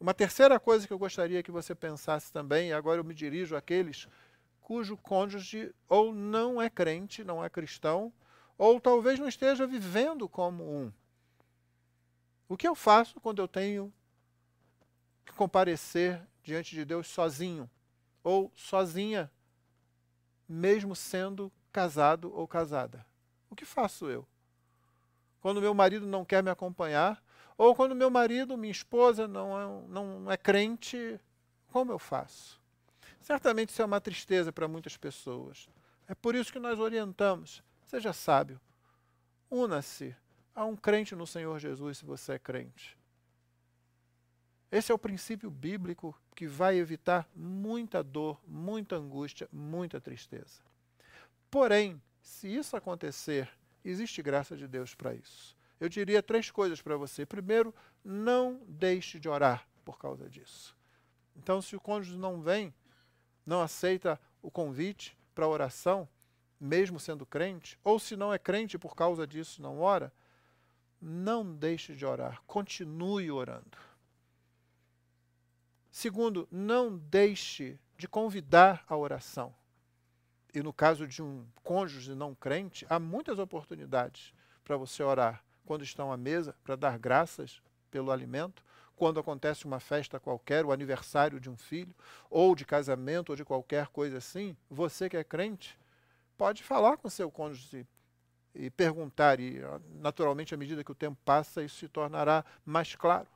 Uma terceira coisa que eu gostaria que você pensasse também, e agora eu me dirijo àqueles cujo cônjuge ou não é crente, não é cristão, ou talvez não esteja vivendo como um. O que eu faço quando eu tenho que comparecer diante de Deus sozinho ou sozinha, mesmo sendo casado ou casada? O que faço eu? Quando meu marido não quer me acompanhar, ou quando meu marido, minha esposa não é, não é crente, como eu faço? Certamente isso é uma tristeza para muitas pessoas. É por isso que nós orientamos. Seja sábio. Una-se a um crente no Senhor Jesus se você é crente. Esse é o princípio bíblico que vai evitar muita dor, muita angústia, muita tristeza. Porém, se isso acontecer Existe graça de Deus para isso. Eu diria três coisas para você. Primeiro, não deixe de orar por causa disso. Então, se o cônjuge não vem, não aceita o convite para oração, mesmo sendo crente, ou se não é crente por causa disso não ora, não deixe de orar, continue orando. Segundo, não deixe de convidar a oração e no caso de um cônjuge não crente, há muitas oportunidades para você orar quando estão à mesa, para dar graças pelo alimento, quando acontece uma festa qualquer, o aniversário de um filho, ou de casamento, ou de qualquer coisa assim, você que é crente, pode falar com seu cônjuge e perguntar, e naturalmente, à medida que o tempo passa, isso se tornará mais claro.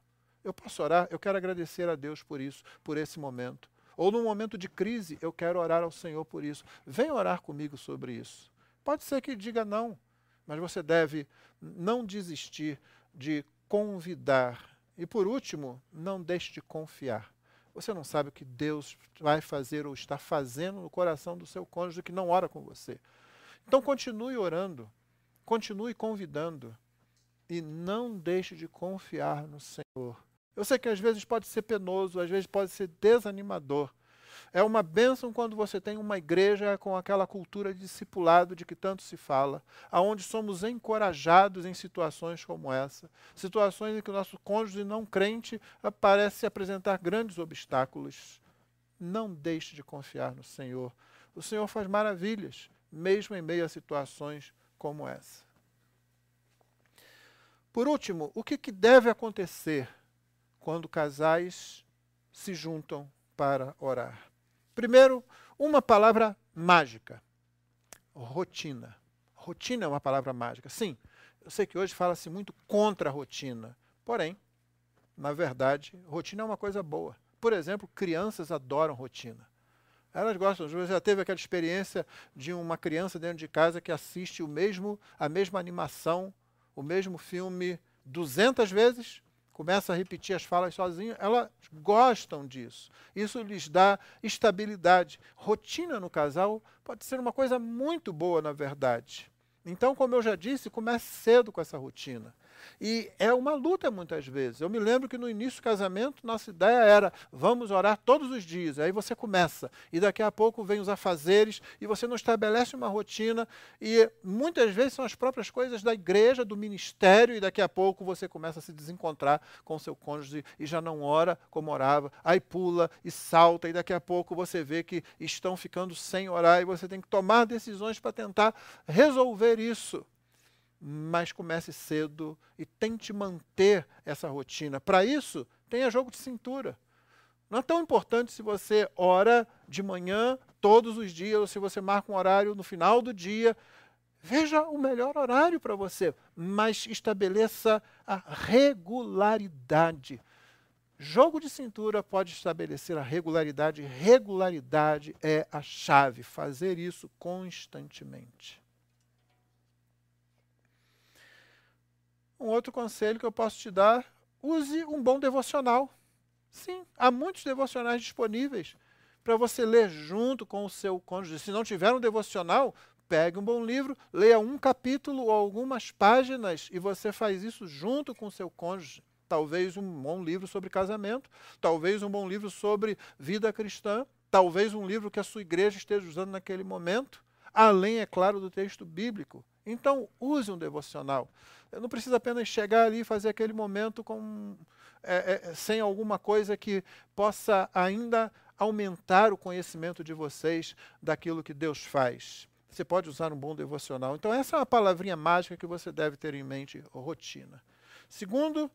Eu posso orar, eu quero agradecer a Deus por isso, por esse momento. Ou num momento de crise, eu quero orar ao Senhor por isso. Venha orar comigo sobre isso. Pode ser que diga não, mas você deve não desistir de convidar. E por último, não deixe de confiar. Você não sabe o que Deus vai fazer ou está fazendo no coração do seu cônjuge que não ora com você. Então continue orando, continue convidando e não deixe de confiar no Senhor. Eu sei que às vezes pode ser penoso, às vezes pode ser desanimador. É uma bênção quando você tem uma igreja com aquela cultura de discipulado de que tanto se fala, aonde somos encorajados em situações como essa, situações em que o nosso cônjuge não crente parece apresentar grandes obstáculos. Não deixe de confiar no Senhor. O Senhor faz maravilhas, mesmo em meio a situações como essa. Por último, o que, que deve acontecer quando casais se juntam para orar. Primeiro, uma palavra mágica: rotina. Rotina é uma palavra mágica. Sim, eu sei que hoje fala-se muito contra a rotina. Porém, na verdade, rotina é uma coisa boa. Por exemplo, crianças adoram rotina. Elas gostam. Você já teve aquela experiência de uma criança dentro de casa que assiste o mesmo, a mesma animação, o mesmo filme 200 vezes? Começa a repetir as falas sozinho, elas gostam disso. Isso lhes dá estabilidade. Rotina no casal pode ser uma coisa muito boa, na verdade. Então, como eu já disse, comece cedo com essa rotina. E é uma luta muitas vezes. Eu me lembro que no início do casamento, nossa ideia era: vamos orar todos os dias. Aí você começa, e daqui a pouco vem os afazeres, e você não estabelece uma rotina. E muitas vezes são as próprias coisas da igreja, do ministério, e daqui a pouco você começa a se desencontrar com seu cônjuge e já não ora como orava. Aí pula e salta, e daqui a pouco você vê que estão ficando sem orar, e você tem que tomar decisões para tentar resolver isso mas comece cedo e tente manter essa rotina. Para isso, tenha jogo de cintura. Não é tão importante se você ora de manhã todos os dias ou se você marca um horário no final do dia. Veja o melhor horário para você, mas estabeleça a regularidade. Jogo de cintura pode estabelecer a regularidade. Regularidade é a chave. Fazer isso constantemente. Um outro conselho que eu posso te dar: use um bom devocional. Sim, há muitos devocionais disponíveis para você ler junto com o seu cônjuge. Se não tiver um devocional, pegue um bom livro, leia um capítulo ou algumas páginas e você faz isso junto com o seu cônjuge. Talvez um bom livro sobre casamento, talvez um bom livro sobre vida cristã, talvez um livro que a sua igreja esteja usando naquele momento, além, é claro, do texto bíblico. Então, use um devocional. Não precisa apenas chegar ali e fazer aquele momento com, é, é, sem alguma coisa que possa ainda aumentar o conhecimento de vocês daquilo que Deus faz. Você pode usar um bom devocional. Então, essa é uma palavrinha mágica que você deve ter em mente, rotina. Segundo,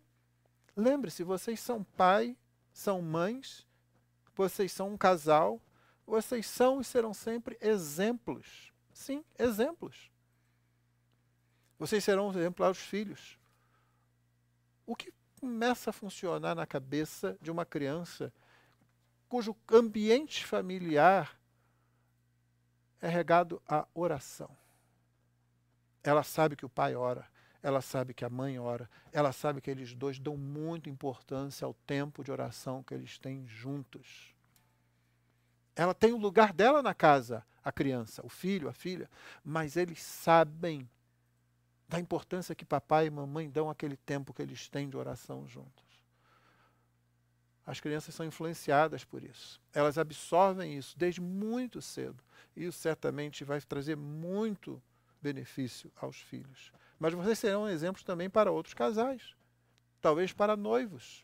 lembre-se, vocês são pai, são mães, vocês são um casal, vocês são e serão sempre exemplos. Sim, exemplos. Vocês serão um exemplo aos filhos. O que começa a funcionar na cabeça de uma criança cujo ambiente familiar é regado à oração? Ela sabe que o pai ora, ela sabe que a mãe ora, ela sabe que eles dois dão muita importância ao tempo de oração que eles têm juntos. Ela tem o lugar dela na casa, a criança, o filho, a filha, mas eles sabem da importância que papai e mamãe dão aquele tempo que eles têm de oração juntos. As crianças são influenciadas por isso. Elas absorvem isso desde muito cedo. E isso certamente vai trazer muito benefício aos filhos. Mas vocês serão exemplos também para outros casais, talvez para noivos,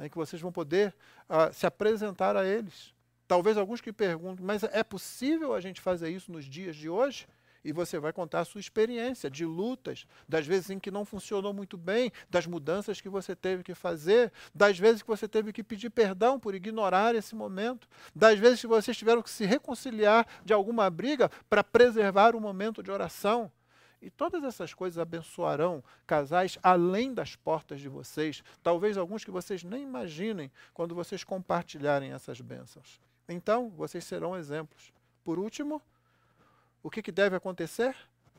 em que vocês vão poder uh, se apresentar a eles. Talvez alguns que perguntem, mas é possível a gente fazer isso nos dias de hoje? E você vai contar a sua experiência de lutas, das vezes em que não funcionou muito bem, das mudanças que você teve que fazer, das vezes que você teve que pedir perdão por ignorar esse momento, das vezes que vocês tiveram que se reconciliar de alguma briga para preservar o momento de oração. E todas essas coisas abençoarão casais além das portas de vocês, talvez alguns que vocês nem imaginem quando vocês compartilharem essas bênçãos. Então, vocês serão exemplos. Por último, o que, que deve acontecer?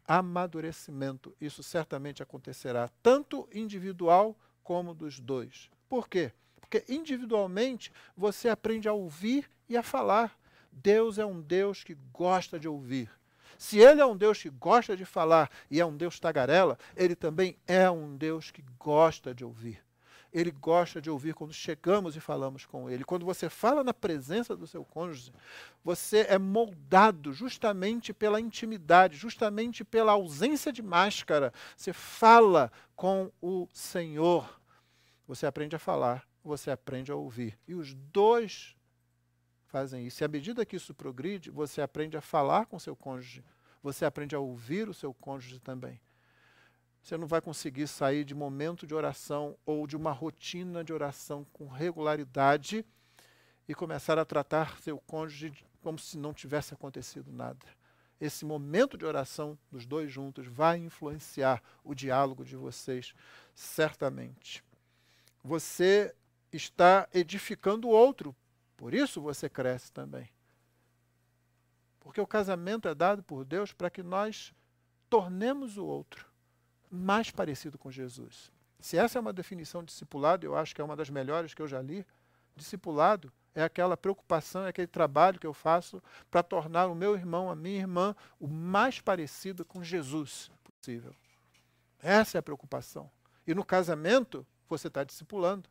Amadurecimento. Isso certamente acontecerá, tanto individual como dos dois. Por quê? Porque individualmente você aprende a ouvir e a falar. Deus é um Deus que gosta de ouvir. Se ele é um Deus que gosta de falar e é um Deus tagarela, ele também é um Deus que gosta de ouvir. Ele gosta de ouvir quando chegamos e falamos com ele. Quando você fala na presença do seu cônjuge, você é moldado justamente pela intimidade, justamente pela ausência de máscara. Você fala com o Senhor. Você aprende a falar, você aprende a ouvir. E os dois fazem isso. E à medida que isso progride, você aprende a falar com seu cônjuge, você aprende a ouvir o seu cônjuge também. Você não vai conseguir sair de momento de oração ou de uma rotina de oração com regularidade e começar a tratar seu cônjuge como se não tivesse acontecido nada. Esse momento de oração dos dois juntos vai influenciar o diálogo de vocês, certamente. Você está edificando o outro por isso você cresce também. Porque o casamento é dado por Deus para que nós tornemos o outro mais parecido com Jesus. Se essa é uma definição de discipulado, eu acho que é uma das melhores que eu já li. Discipulado é aquela preocupação, é aquele trabalho que eu faço para tornar o meu irmão, a minha irmã, o mais parecido com Jesus possível. Essa é a preocupação. E no casamento, você está discipulando.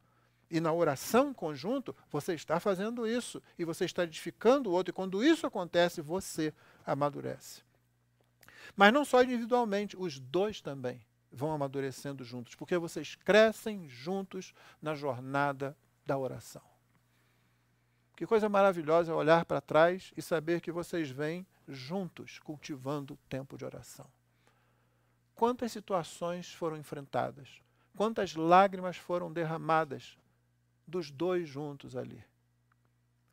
E na oração em conjunto, você está fazendo isso. E você está edificando o outro. E quando isso acontece, você amadurece. Mas não só individualmente, os dois também vão amadurecendo juntos. Porque vocês crescem juntos na jornada da oração. Que coisa maravilhosa é olhar para trás e saber que vocês vêm juntos cultivando o tempo de oração. Quantas situações foram enfrentadas? Quantas lágrimas foram derramadas dos dois juntos ali.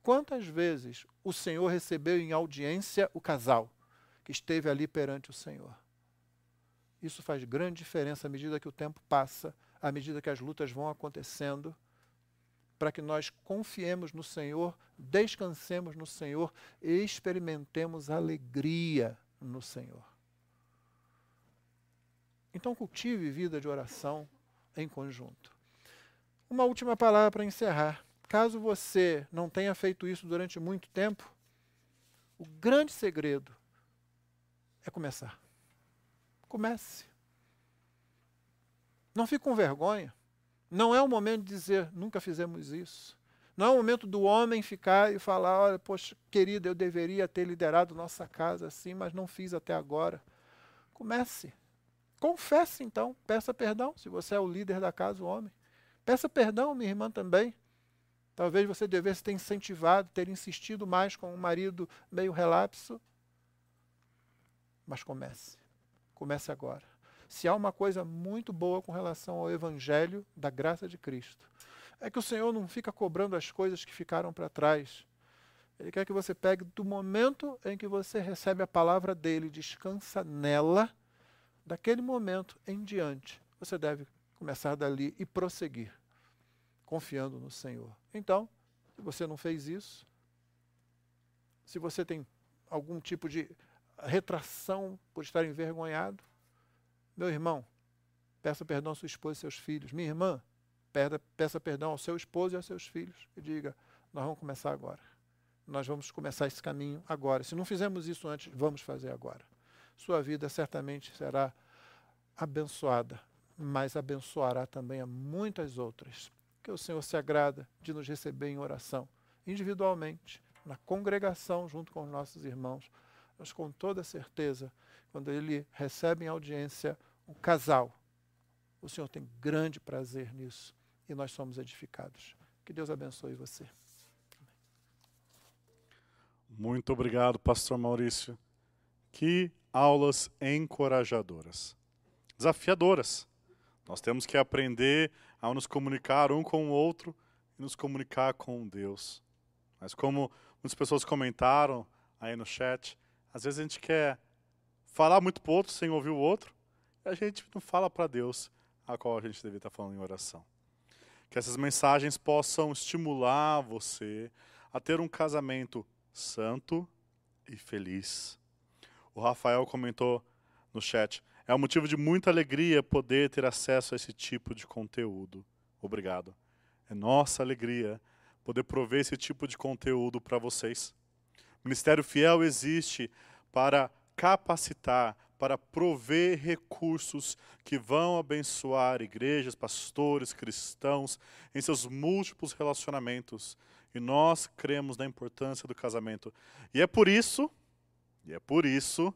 Quantas vezes o Senhor recebeu em audiência o casal que esteve ali perante o Senhor? Isso faz grande diferença à medida que o tempo passa, à medida que as lutas vão acontecendo, para que nós confiemos no Senhor, descansemos no Senhor e experimentemos alegria no Senhor. Então, cultive vida de oração em conjunto. Uma última palavra para encerrar. Caso você não tenha feito isso durante muito tempo, o grande segredo é começar. Comece. Não fique com vergonha. Não é o momento de dizer, nunca fizemos isso. Não é o momento do homem ficar e falar, olha, poxa, querida, eu deveria ter liderado nossa casa assim, mas não fiz até agora. Comece. Confesse então, peça perdão, se você é o líder da casa, o homem. Peça perdão, minha irmã, também. Talvez você devesse ter incentivado, ter insistido mais com o um marido meio relapso. Mas comece. Comece agora. Se há uma coisa muito boa com relação ao Evangelho da graça de Cristo, é que o Senhor não fica cobrando as coisas que ficaram para trás. Ele quer que você pegue do momento em que você recebe a palavra dele, descansa nela, daquele momento em diante, você deve começar dali e prosseguir, confiando no Senhor. Então, se você não fez isso, se você tem algum tipo de retração por estar envergonhado, meu irmão, peça perdão à sua esposa e seus filhos. Minha irmã, peça perdão ao seu esposo e aos seus filhos. E diga: Nós vamos começar agora. Nós vamos começar esse caminho agora. Se não fizemos isso antes, vamos fazer agora. Sua vida certamente será abençoada mas abençoará também a muitas outras. Que o Senhor se agrada de nos receber em oração, individualmente, na congregação, junto com os nossos irmãos, mas com toda certeza, quando Ele recebe em audiência um casal, o Senhor tem grande prazer nisso e nós somos edificados. Que Deus abençoe você. Muito obrigado, Pastor Maurício. Que aulas encorajadoras, desafiadoras. Nós temos que aprender a nos comunicar um com o outro e nos comunicar com Deus. Mas como muitas pessoas comentaram aí no chat, às vezes a gente quer falar muito para o outro sem ouvir o outro, e a gente não fala para Deus a qual a gente deveria estar falando em oração. Que essas mensagens possam estimular você a ter um casamento santo e feliz. O Rafael comentou no chat: é um motivo de muita alegria poder ter acesso a esse tipo de conteúdo. Obrigado. É nossa alegria poder prover esse tipo de conteúdo para vocês. O Ministério Fiel existe para capacitar, para prover recursos que vão abençoar igrejas, pastores, cristãos em seus múltiplos relacionamentos. E nós cremos na importância do casamento. E é por isso, e é por isso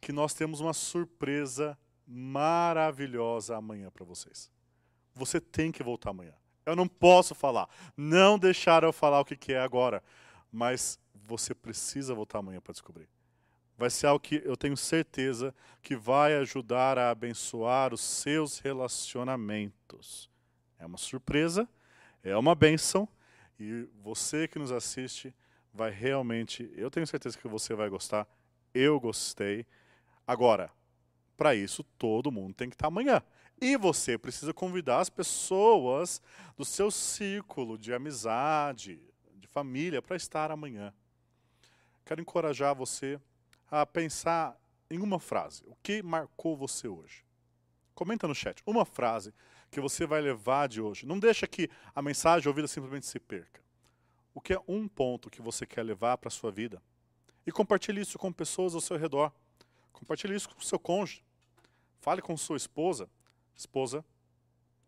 que nós temos uma surpresa maravilhosa amanhã para vocês. Você tem que voltar amanhã. Eu não posso falar. Não deixaram eu falar o que, é agora. Mas você precisa voltar amanhã para descobrir. Vai ser algo que eu tenho certeza que vai ajudar a abençoar os seus relacionamentos. É uma surpresa, é uma bênção, e você que nos assiste vai realmente, eu tenho certeza que você vai gostar. Eu gostei. Agora, para isso, todo mundo tem que estar amanhã. E você precisa convidar as pessoas do seu círculo de amizade, de família, para estar amanhã. Quero encorajar você a pensar em uma frase. O que marcou você hoje? Comenta no chat. Uma frase que você vai levar de hoje. Não deixa que a mensagem ouvida simplesmente se perca. O que é um ponto que você quer levar para a sua vida? E compartilhe isso com pessoas ao seu redor. Compartilhe isso com o seu cônjuge. Fale com sua esposa esposa,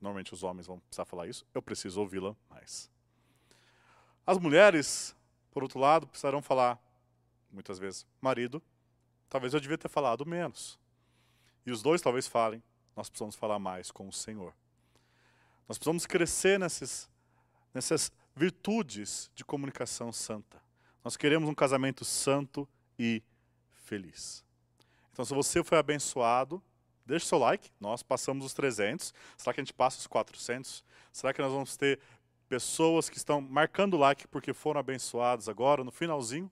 normalmente os homens vão precisar falar isso, eu preciso ouvi-la mais. As mulheres, por outro lado, precisarão falar, muitas vezes, marido, talvez eu devia ter falado menos. E os dois talvez falem, nós precisamos falar mais com o Senhor. Nós precisamos crescer nesses, nessas virtudes de comunicação santa. Nós queremos um casamento santo e feliz. Então, se você foi abençoado, Deixe seu like, nós passamos os 300. Será que a gente passa os 400? Será que nós vamos ter pessoas que estão marcando like porque foram abençoados agora, no finalzinho?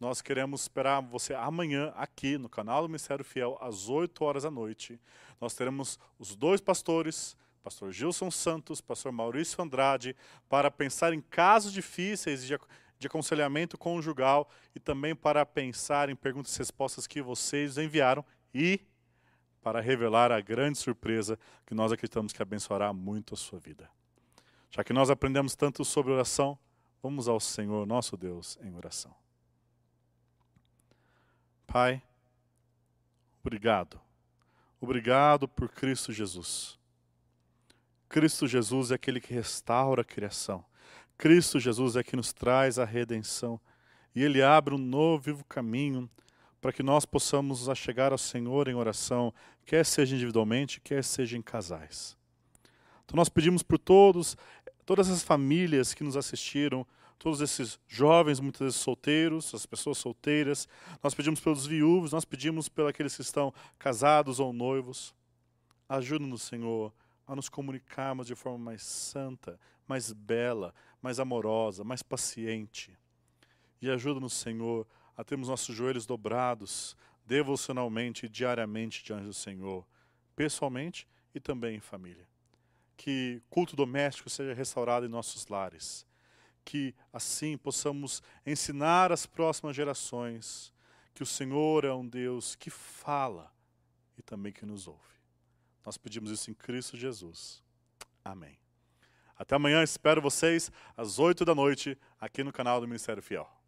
Nós queremos esperar você amanhã aqui no canal do Ministério Fiel, às 8 horas da noite. Nós teremos os dois pastores, pastor Gilson Santos, pastor Maurício Andrade, para pensar em casos difíceis de, de aconselhamento conjugal e também para pensar em perguntas e respostas que vocês enviaram e para revelar a grande surpresa que nós acreditamos que abençoará muito a sua vida. Já que nós aprendemos tanto sobre oração, vamos ao Senhor nosso Deus em oração. Pai, obrigado. Obrigado por Cristo Jesus. Cristo Jesus é aquele que restaura a criação. Cristo Jesus é que nos traz a redenção. E Ele abre um novo vivo caminho para que nós possamos chegar ao Senhor em oração, quer seja individualmente, quer seja em casais. Então nós pedimos por todos, todas as famílias que nos assistiram, todos esses jovens, muitas vezes solteiros, as pessoas solteiras, nós pedimos pelos viúvos, nós pedimos pelos que estão casados ou noivos. Ajuda-nos, Senhor, a nos comunicarmos de forma mais santa, mais bela, mais amorosa, mais paciente. E ajuda-nos, Senhor, a termos nossos joelhos dobrados devocionalmente e diariamente diante do Senhor, pessoalmente e também em família. Que culto doméstico seja restaurado em nossos lares. Que assim possamos ensinar às próximas gerações que o Senhor é um Deus que fala e também que nos ouve. Nós pedimos isso em Cristo Jesus. Amém. Até amanhã, espero vocês às oito da noite aqui no canal do Ministério Fiel.